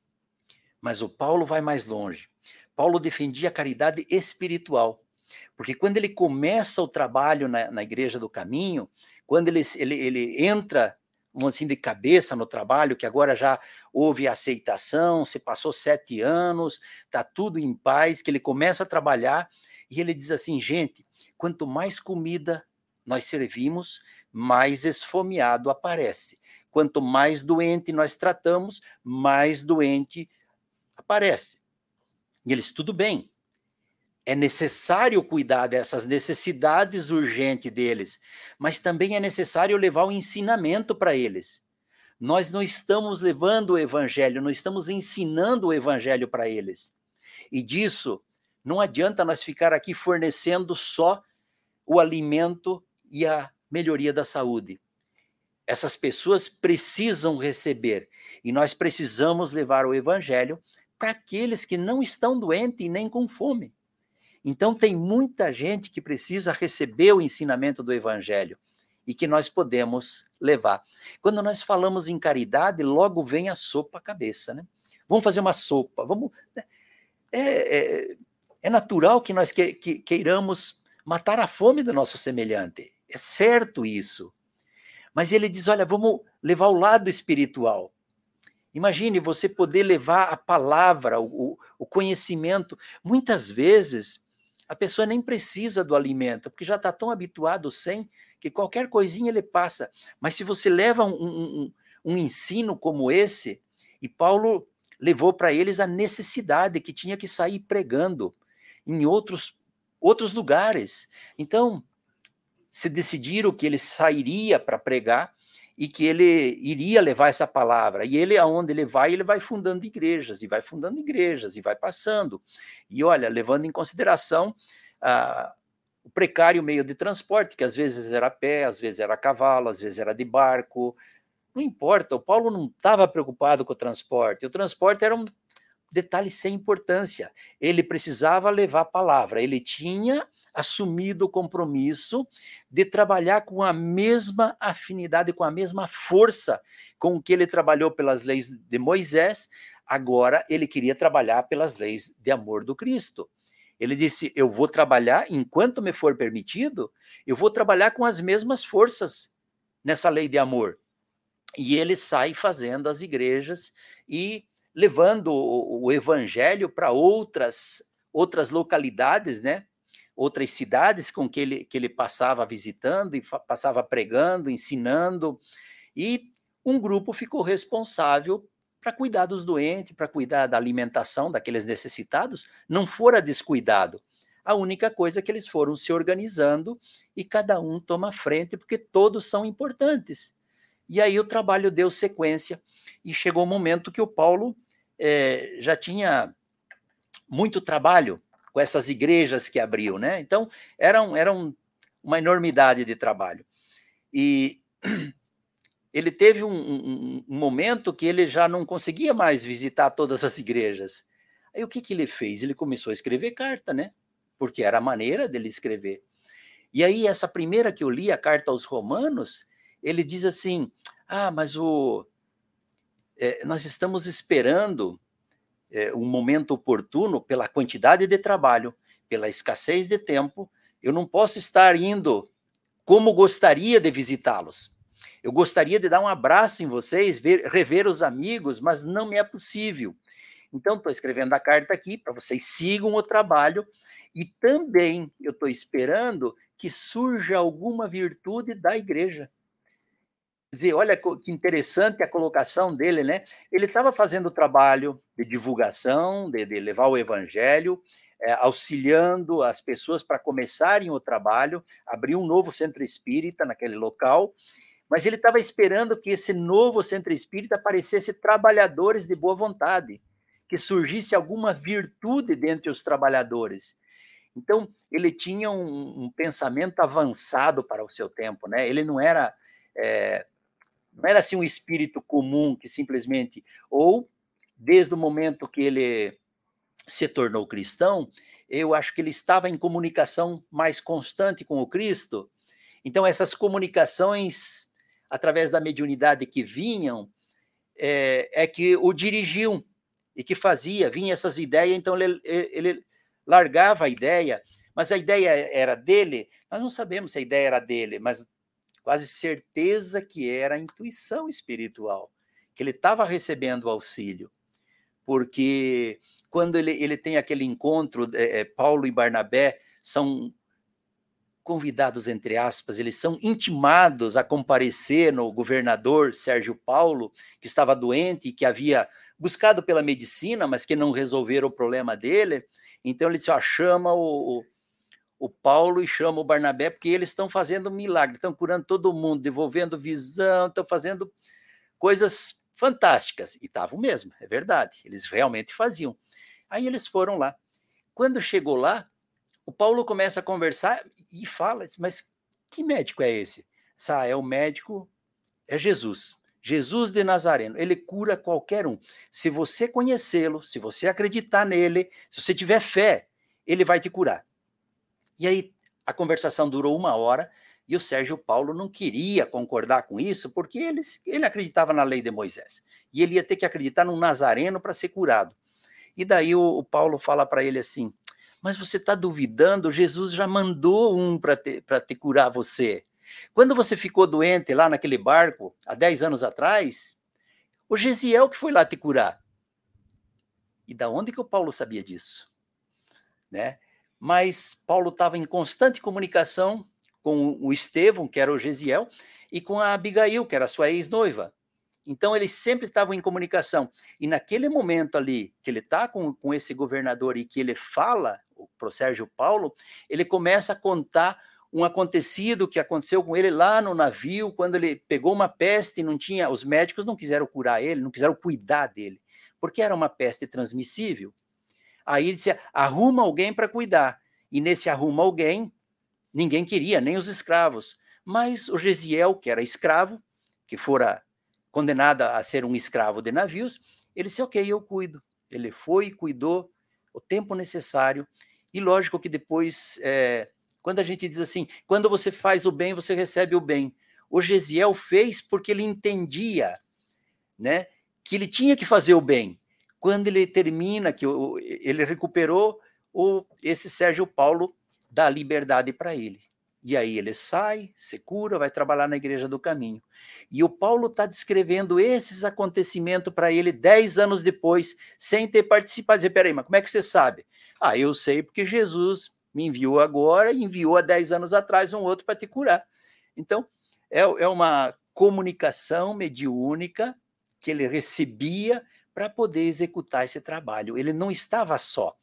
Mas o Paulo vai mais longe. Paulo defendia a caridade espiritual. Porque quando ele começa o trabalho na, na Igreja do Caminho, quando ele, ele, ele entra um assim de cabeça no trabalho, que agora já houve aceitação, se passou sete anos, está tudo em paz, que ele começa a trabalhar e ele diz assim, gente, quanto mais comida nós servimos, mais esfomeado aparece. Quanto mais doente nós tratamos, mais doente aparece. E eles, tudo bem, é necessário cuidar dessas necessidades urgentes deles, mas também é necessário levar o ensinamento para eles. Nós não estamos levando o evangelho, não estamos ensinando o evangelho para eles. E disso não adianta nós ficar aqui fornecendo só o alimento e a melhoria da saúde. Essas pessoas precisam receber e nós precisamos levar o evangelho para aqueles que não estão doentes e nem com fome. Então, tem muita gente que precisa receber o ensinamento do Evangelho e que nós podemos levar. Quando nós falamos em caridade, logo vem a sopa à cabeça, né? Vamos fazer uma sopa, vamos. Né? É, é, é natural que nós que, que, queiramos matar a fome do nosso semelhante. É certo isso. Mas ele diz: olha, vamos levar o lado espiritual. Imagine você poder levar a palavra, o, o conhecimento. Muitas vezes a pessoa nem precisa do alimento, porque já está tão habituado sem que qualquer coisinha ele passa. Mas se você leva um, um, um ensino como esse, e Paulo levou para eles a necessidade que tinha que sair pregando em outros, outros lugares. Então, se decidiram que ele sairia para pregar e que ele iria levar essa palavra. E ele, aonde ele vai, ele vai fundando igrejas, e vai fundando igrejas, e vai passando. E olha, levando em consideração ah, o precário meio de transporte, que às vezes era a pé, às vezes era a cavalo, às vezes era de barco. Não importa, o Paulo não estava preocupado com o transporte. O transporte era um detalhe sem importância. Ele precisava levar a palavra, ele tinha assumido o compromisso de trabalhar com a mesma afinidade, com a mesma força com que ele trabalhou pelas leis de Moisés, agora ele queria trabalhar pelas leis de amor do Cristo. Ele disse: Eu vou trabalhar, enquanto me for permitido, eu vou trabalhar com as mesmas forças nessa lei de amor. E ele sai fazendo as igrejas e levando o, o evangelho para outras outras localidades, né? Outras cidades com que ele, que ele passava visitando e passava pregando, ensinando, e um grupo ficou responsável para cuidar dos doentes, para cuidar da alimentação daqueles necessitados, não fora descuidado. A única coisa é que eles foram se organizando e cada um toma frente, porque todos são importantes. E aí o trabalho deu sequência e chegou o um momento que o Paulo é, já tinha muito trabalho com essas igrejas que abriu, né? Então era, era um, uma enormidade de trabalho. E ele teve um, um, um, momento que ele já não conseguia mais visitar todas as igrejas. Aí o que, que ele fez? Ele começou a escrever carta, né? Porque era a maneira dele escrever. E aí, essa primeira que eu li, a carta aos Romanos, ele diz assim: Ah, mas o, é, nós estamos esperando é, um momento oportuno pela quantidade de trabalho, pela escassez de tempo. Eu não posso estar indo como gostaria de visitá-los. Eu gostaria de dar um abraço em vocês, ver, rever os amigos, mas não me é possível. Então, estou escrevendo a carta aqui para vocês sigam o trabalho e também eu estou esperando que surja alguma virtude da igreja. Dizer, olha que interessante a colocação dele, né? Ele estava fazendo o trabalho de divulgação, de, de levar o evangelho, é, auxiliando as pessoas para começarem o trabalho, abrir um novo centro espírita naquele local, mas ele estava esperando que esse novo centro espírita aparecesse trabalhadores de boa vontade, que surgisse alguma virtude dentre os trabalhadores. Então, ele tinha um, um pensamento avançado para o seu tempo, né? Ele não era, é, não era assim um espírito comum que simplesmente, ou desde o momento que ele se tornou cristão, eu acho que ele estava em comunicação mais constante com o Cristo. Então, essas comunicações através da mediunidade que vinham, é, é que o dirigiam e que fazia, vinha essas ideias, então ele, ele largava a ideia, mas a ideia era dele, nós não sabemos se a ideia era dele, mas quase certeza que era a intuição espiritual, que ele estava recebendo auxílio, porque quando ele, ele tem aquele encontro, é, Paulo e Barnabé são convidados, entre aspas, eles são intimados a comparecer no governador Sérgio Paulo, que estava doente e que havia buscado pela medicina, mas que não resolveram o problema dele. Então ele disse: ó, chama o, o Paulo e chama o Barnabé, porque eles estão fazendo milagre, estão curando todo mundo, devolvendo visão, estão fazendo coisas fantásticas. E estavam mesmo, é verdade, eles realmente faziam. Aí eles foram lá. Quando chegou lá, o Paulo começa a conversar e fala, mas que médico é esse? Ah, é o médico, é Jesus. Jesus de Nazareno, ele cura qualquer um. Se você conhecê-lo, se você acreditar nele, se você tiver fé, ele vai te curar. E aí a conversação durou uma hora e o Sérgio Paulo não queria concordar com isso porque ele, ele acreditava na lei de Moisés e ele ia ter que acreditar num Nazareno para ser curado. E daí o, o Paulo fala para ele assim: mas você está duvidando, Jesus já mandou um para te, te curar você. Quando você ficou doente lá naquele barco, há 10 anos atrás, o Gesiel que foi lá te curar. E da onde que o Paulo sabia disso? Né? Mas Paulo estava em constante comunicação com o Estevão, que era o Gesiel, e com a Abigail, que era sua ex-noiva. Então, eles sempre estavam em comunicação. E naquele momento ali, que ele está com, com esse governador e que ele fala para o Sérgio Paulo, ele começa a contar um acontecido que aconteceu com ele lá no navio, quando ele pegou uma peste e não tinha, os médicos não quiseram curar ele, não quiseram cuidar dele, porque era uma peste transmissível. Aí ele disse: arruma alguém para cuidar. E nesse arruma alguém, ninguém queria, nem os escravos. Mas o Gesiel, que era escravo, que fora condenado a ser um escravo de navios, ele disse: ok, eu cuido. Ele foi e cuidou o tempo necessário. E lógico que depois, é, quando a gente diz assim, quando você faz o bem, você recebe o bem. O Gesiel fez porque ele entendia, né, que ele tinha que fazer o bem. Quando ele termina, que ele recuperou, o, esse Sérgio Paulo dá liberdade para ele. E aí ele sai, se cura, vai trabalhar na Igreja do Caminho. E o Paulo está descrevendo esses acontecimentos para ele dez anos depois, sem ter participado. Dizer, peraí, mas como é que você sabe? Ah, eu sei porque Jesus me enviou agora e enviou há dez anos atrás um outro para te curar. Então, é, é uma comunicação mediúnica que ele recebia para poder executar esse trabalho. Ele não estava só.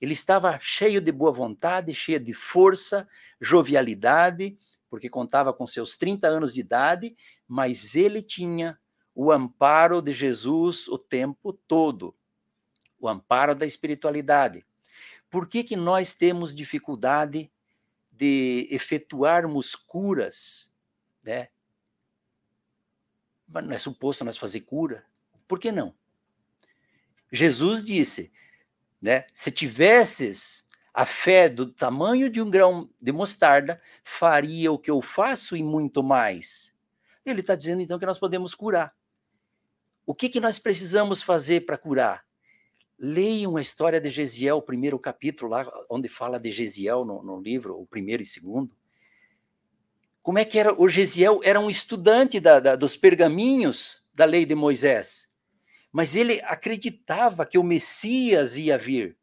Ele estava cheio de boa vontade, cheio de força, jovialidade, porque contava com seus 30 anos de idade, mas ele tinha o amparo de Jesus o tempo todo, o amparo da espiritualidade. Por que, que nós temos dificuldade de efetuarmos curas? Né? Não é suposto nós fazer cura? Por que não? Jesus disse: né? Se tivesses a fé do tamanho de um grão de mostarda, faria o que eu faço e muito mais. Ele está dizendo então que nós podemos curar. O que, que nós precisamos fazer para curar? Leiam a história de Gesiel, o primeiro capítulo, lá onde fala de Gesiel no, no livro, o primeiro e segundo. Como é que era? O Gesiel era um estudante da, da, dos pergaminhos da lei de Moisés mas ele acreditava que o Messias ia vir.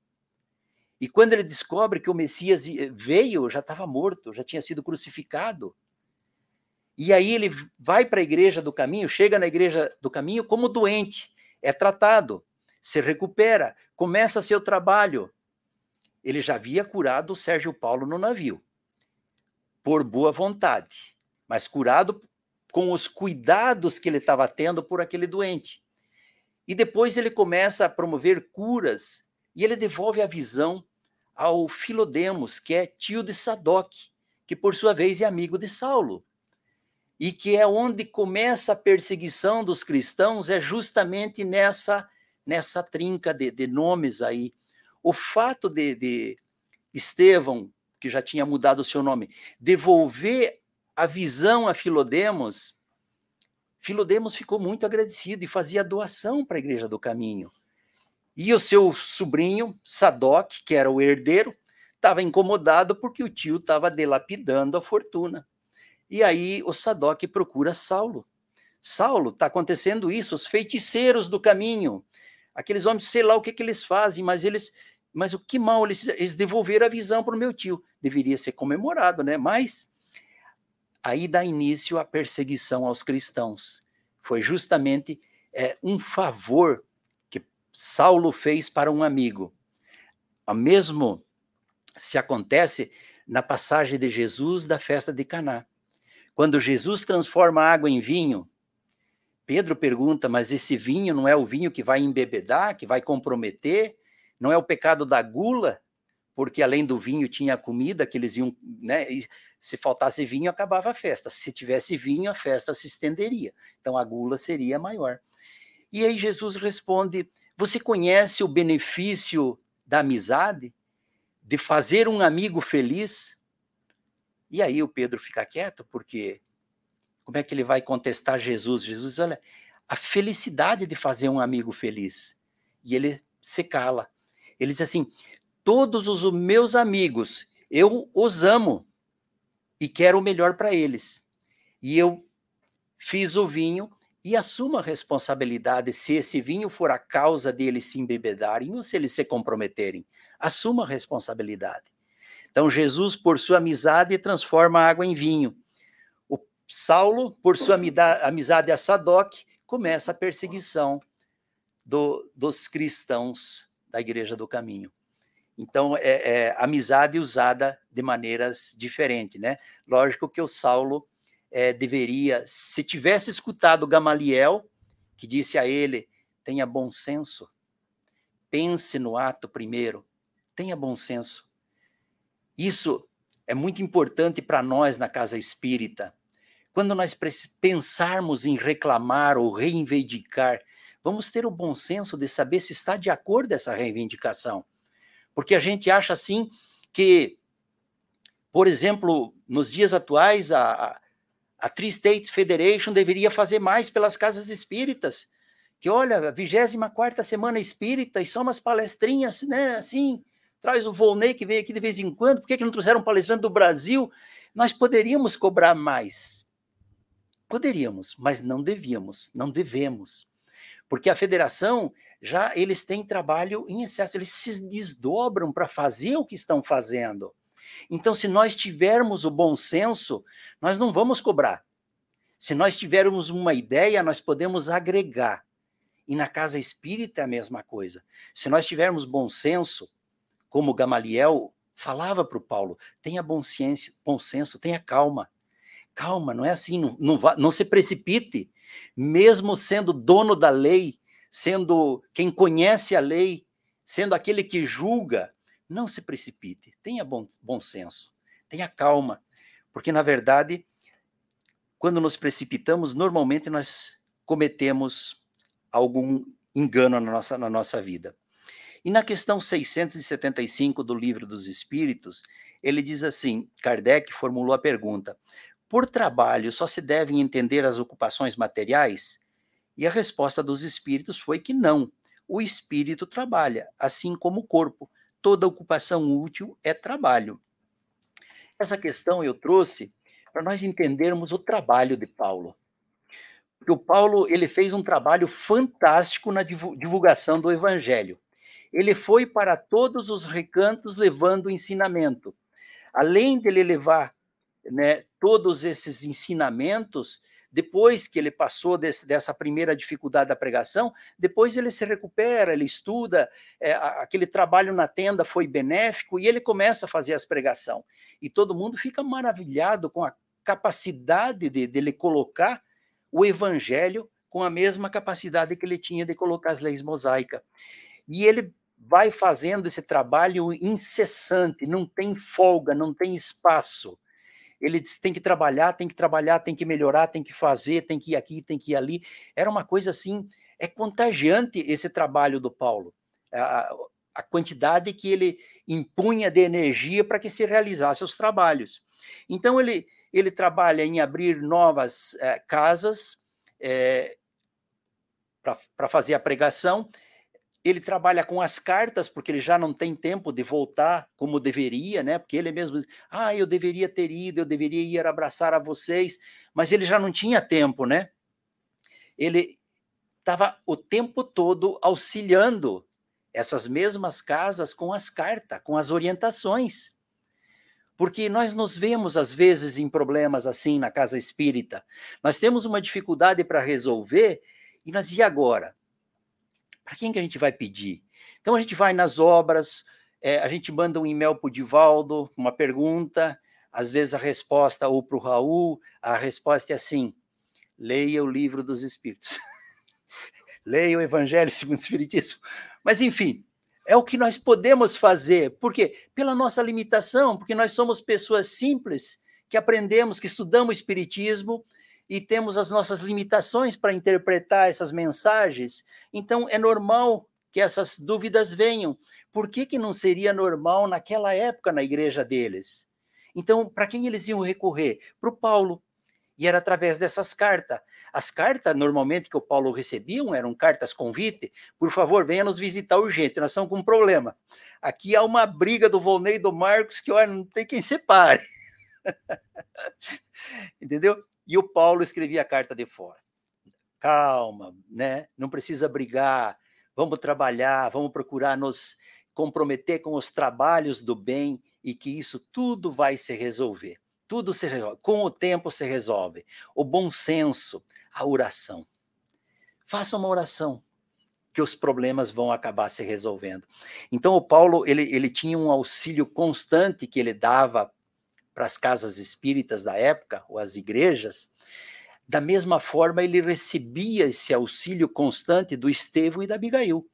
E quando ele descobre que o Messias veio, já estava morto, já tinha sido crucificado. E aí ele vai para a igreja do caminho, chega na igreja do caminho como doente, é tratado, se recupera, começa seu trabalho. Ele já havia curado o Sérgio Paulo no navio, por boa vontade, mas curado com os cuidados que ele estava tendo por aquele doente. E depois ele começa a promover curas e ele devolve a visão ao Filodemos, que é tio de Sadoc, que por sua vez é amigo de Saulo. E que é onde começa a perseguição dos cristãos, é justamente nessa nessa trinca de, de nomes aí. O fato de, de Estevão, que já tinha mudado o seu nome, devolver a visão a Filodemos Filodemos ficou muito agradecido e fazia doação para a Igreja do Caminho. E o seu sobrinho, Sadoc, que era o herdeiro, estava incomodado porque o tio estava delapidando a fortuna. E aí o Sadoc procura Saulo. Saulo, está acontecendo isso, os feiticeiros do caminho, aqueles homens, sei lá o que, que eles fazem, mas eles, mas o que mal eles, eles devolveram a visão para o meu tio. Deveria ser comemorado, né? Mas aí dá início à perseguição aos cristãos. Foi justamente é, um favor que Saulo fez para um amigo. O mesmo se acontece na passagem de Jesus da festa de Caná. Quando Jesus transforma a água em vinho, Pedro pergunta: "Mas esse vinho não é o vinho que vai embebedar, que vai comprometer? Não é o pecado da gula?" Porque além do vinho tinha comida que eles iam, né? se faltasse vinho, acabava a festa. Se tivesse vinho, a festa se estenderia. Então a gula seria maior. E aí Jesus responde: Você conhece o benefício da amizade? De fazer um amigo feliz? E aí o Pedro fica quieto, porque como é que ele vai contestar Jesus? Jesus, olha, a felicidade de fazer um amigo feliz. E ele se cala. Ele diz assim: todos os meus amigos, eu os amo e quero o melhor para eles. E eu fiz o vinho e assumo a responsabilidade se esse vinho for a causa deles se embebedarem ou se eles se comprometerem. Assuma a responsabilidade. Então, Jesus, por sua amizade, transforma a água em vinho. O Saulo, por sua amizade a Sadoc, começa a perseguição do, dos cristãos da Igreja do Caminho. Então, é, é, amizade usada de maneiras diferentes, né? Lógico que o Saulo é, deveria, se tivesse escutado Gamaliel, que disse a ele: tenha bom senso, pense no ato primeiro, tenha bom senso. Isso é muito importante para nós na casa espírita. Quando nós pensarmos em reclamar ou reivindicar, vamos ter o bom senso de saber se está de acordo essa reivindicação. Porque a gente acha assim que, por exemplo, nos dias atuais, a, a Tri State Federation deveria fazer mais pelas casas espíritas. Que olha, a 24 semana espírita e são umas palestrinhas, né? Assim, traz o Volney que vem aqui de vez em quando, por que, que não trouxeram um palestrante do Brasil? Nós poderíamos cobrar mais. Poderíamos, mas não devíamos, não devemos. Porque a federação já eles têm trabalho em excesso, eles se desdobram para fazer o que estão fazendo. Então, se nós tivermos o bom senso, nós não vamos cobrar. Se nós tivermos uma ideia, nós podemos agregar. E na casa espírita é a mesma coisa. Se nós tivermos bom senso, como Gamaliel falava para o Paulo, tenha bom, ciência, bom senso, tenha calma. Calma, não é assim, não, não, vá, não se precipite. Mesmo sendo dono da lei, sendo quem conhece a lei, sendo aquele que julga, não se precipite, tenha bom, bom senso, tenha calma, porque na verdade, quando nos precipitamos, normalmente nós cometemos algum engano na nossa, na nossa vida. E na questão 675 do Livro dos Espíritos, ele diz assim: Kardec formulou a pergunta: por trabalho só se devem entender as ocupações materiais? E a resposta dos espíritos foi que não. O espírito trabalha, assim como o corpo, toda ocupação útil é trabalho. Essa questão eu trouxe para nós entendermos o trabalho de Paulo. Porque o Paulo ele fez um trabalho fantástico na divulgação do evangelho. Ele foi para todos os recantos levando o ensinamento. Além dele levar né, todos esses ensinamentos, depois que ele passou desse, dessa primeira dificuldade da pregação, depois ele se recupera, ele estuda, é, aquele trabalho na tenda foi benéfico e ele começa a fazer as pregação. E todo mundo fica maravilhado com a capacidade de, dele colocar o evangelho com a mesma capacidade que ele tinha de colocar as leis mosaicas. E ele vai fazendo esse trabalho incessante, não tem folga, não tem espaço ele tem que trabalhar, tem que trabalhar, tem que melhorar, tem que fazer, tem que ir aqui, tem que ir ali. Era uma coisa assim, é contagiante esse trabalho do Paulo. A, a quantidade que ele impunha de energia para que se realizasse os trabalhos. Então, ele, ele trabalha em abrir novas é, casas é, para fazer a pregação, ele trabalha com as cartas, porque ele já não tem tempo de voltar como deveria, né? Porque ele mesmo, ah, eu deveria ter ido, eu deveria ir abraçar a vocês, mas ele já não tinha tempo, né? Ele estava o tempo todo auxiliando essas mesmas casas com as cartas, com as orientações. Porque nós nos vemos, às vezes, em problemas assim na casa espírita. Nós temos uma dificuldade para resolver e nós, e agora? Para quem que a gente vai pedir? Então a gente vai nas obras, é, a gente manda um e-mail para o Divaldo, uma pergunta, às vezes a resposta, ou para o Raul, a resposta é assim: leia o livro dos Espíritos. leia o Evangelho segundo o Espiritismo. Mas, enfim, é o que nós podemos fazer. Por quê? Pela nossa limitação, porque nós somos pessoas simples que aprendemos, que estudamos o Espiritismo e temos as nossas limitações para interpretar essas mensagens, então é normal que essas dúvidas venham. Por que, que não seria normal naquela época na igreja deles? Então, para quem eles iam recorrer? Para o Paulo. E era através dessas cartas. As cartas, normalmente, que o Paulo recebia eram cartas convite. Por favor, venha nos visitar urgente, nós estamos com um problema. Aqui há uma briga do Volney e do Marcos que, olha, não tem quem separe. Entendeu? E o Paulo escrevia a carta de fora. Calma, né? Não precisa brigar. Vamos trabalhar, vamos procurar nos comprometer com os trabalhos do bem e que isso tudo vai se resolver. Tudo se resolve. Com o tempo se resolve. O bom senso, a oração. faça uma oração, que os problemas vão acabar se resolvendo. Então, o Paulo, ele, ele tinha um auxílio constante que ele dava para as casas espíritas da época, ou as igrejas, da mesma forma ele recebia esse auxílio constante do Estevão e da Abigail.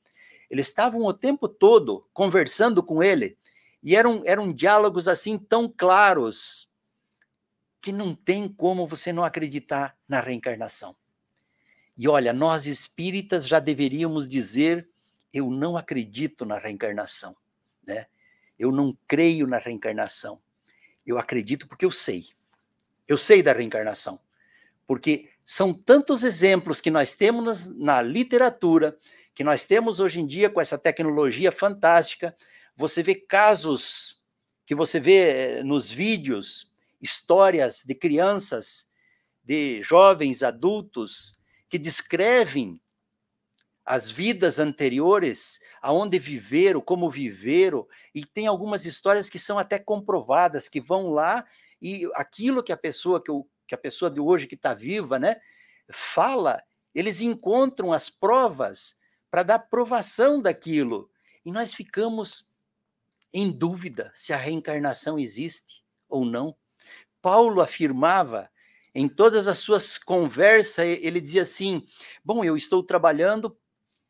Eles estavam o tempo todo conversando com ele, e eram, eram diálogos assim tão claros, que não tem como você não acreditar na reencarnação. E olha, nós espíritas já deveríamos dizer: eu não acredito na reencarnação, né? Eu não creio na reencarnação. Eu acredito porque eu sei. Eu sei da reencarnação. Porque são tantos exemplos que nós temos na literatura, que nós temos hoje em dia com essa tecnologia fantástica. Você vê casos que você vê eh, nos vídeos, histórias de crianças, de jovens adultos que descrevem as vidas anteriores, aonde viveram, como viveram, e tem algumas histórias que são até comprovadas, que vão lá e aquilo que a pessoa que, o, que a pessoa de hoje que está viva, né, fala, eles encontram as provas para dar provação daquilo. E nós ficamos em dúvida se a reencarnação existe ou não. Paulo afirmava em todas as suas conversas, ele dizia assim: Bom, eu estou trabalhando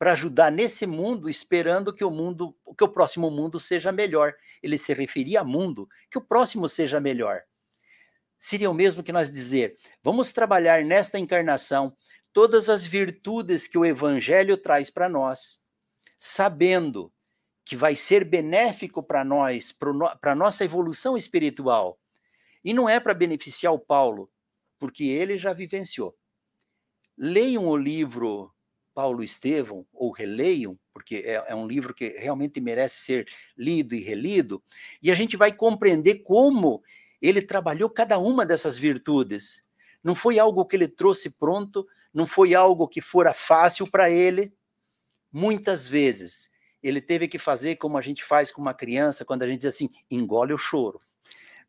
para ajudar nesse mundo, esperando que o mundo, que o próximo mundo seja melhor. Ele se referia a mundo, que o próximo seja melhor. Seria o mesmo que nós dizer: vamos trabalhar nesta encarnação todas as virtudes que o evangelho traz para nós, sabendo que vai ser benéfico para nós, para a nossa evolução espiritual. E não é para beneficiar o Paulo, porque ele já vivenciou. Leiam o livro Paulo Estevão, ou releiam, porque é, é, um livro que realmente merece ser lido e relido, e a gente vai compreender como ele trabalhou cada uma dessas virtudes. Não foi algo que ele trouxe pronto, não foi algo que fora fácil para ele. Muitas vezes ele teve que fazer como a gente faz com uma criança, quando a gente diz assim, engole o choro.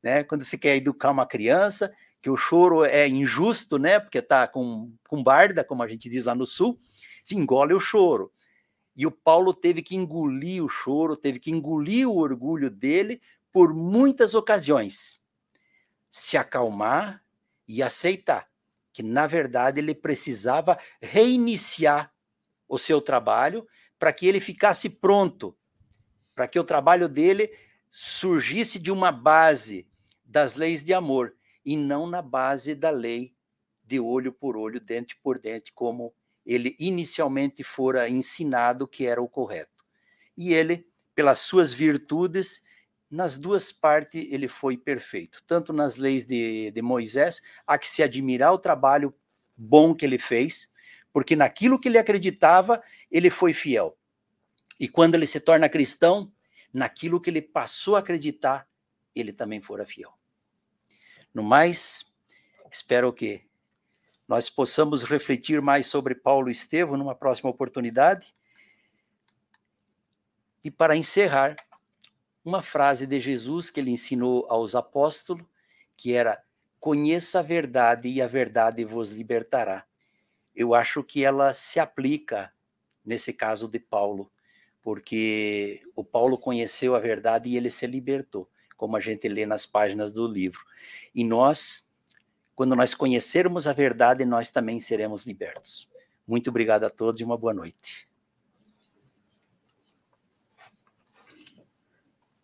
Né? Quando você quer educar uma criança, que o choro é injusto, né? Porque está com, com barda, como a gente diz lá no sul, se engole o choro. E o Paulo teve que engolir o choro, teve que engolir o orgulho dele por muitas ocasiões. Se acalmar e aceitar que, na verdade, ele precisava reiniciar o seu trabalho para que ele ficasse pronto, para que o trabalho dele surgisse de uma base das leis de amor e não na base da lei de olho por olho, dente por dente, como ele inicialmente fora ensinado que era o correto. E ele, pelas suas virtudes, nas duas partes ele foi perfeito, tanto nas leis de, de Moisés, há que se admirar o trabalho bom que ele fez, porque naquilo que ele acreditava, ele foi fiel. E quando ele se torna cristão, naquilo que ele passou a acreditar, ele também fora fiel. No mais, espero que nós possamos refletir mais sobre Paulo e Estevão numa próxima oportunidade. E para encerrar, uma frase de Jesus que ele ensinou aos apóstolos, que era: Conheça a verdade e a verdade vos libertará. Eu acho que ela se aplica nesse caso de Paulo, porque o Paulo conheceu a verdade e ele se libertou como a gente lê nas páginas do livro. E nós, quando nós conhecermos a verdade, nós também seremos libertos. Muito obrigado a todos e uma boa noite.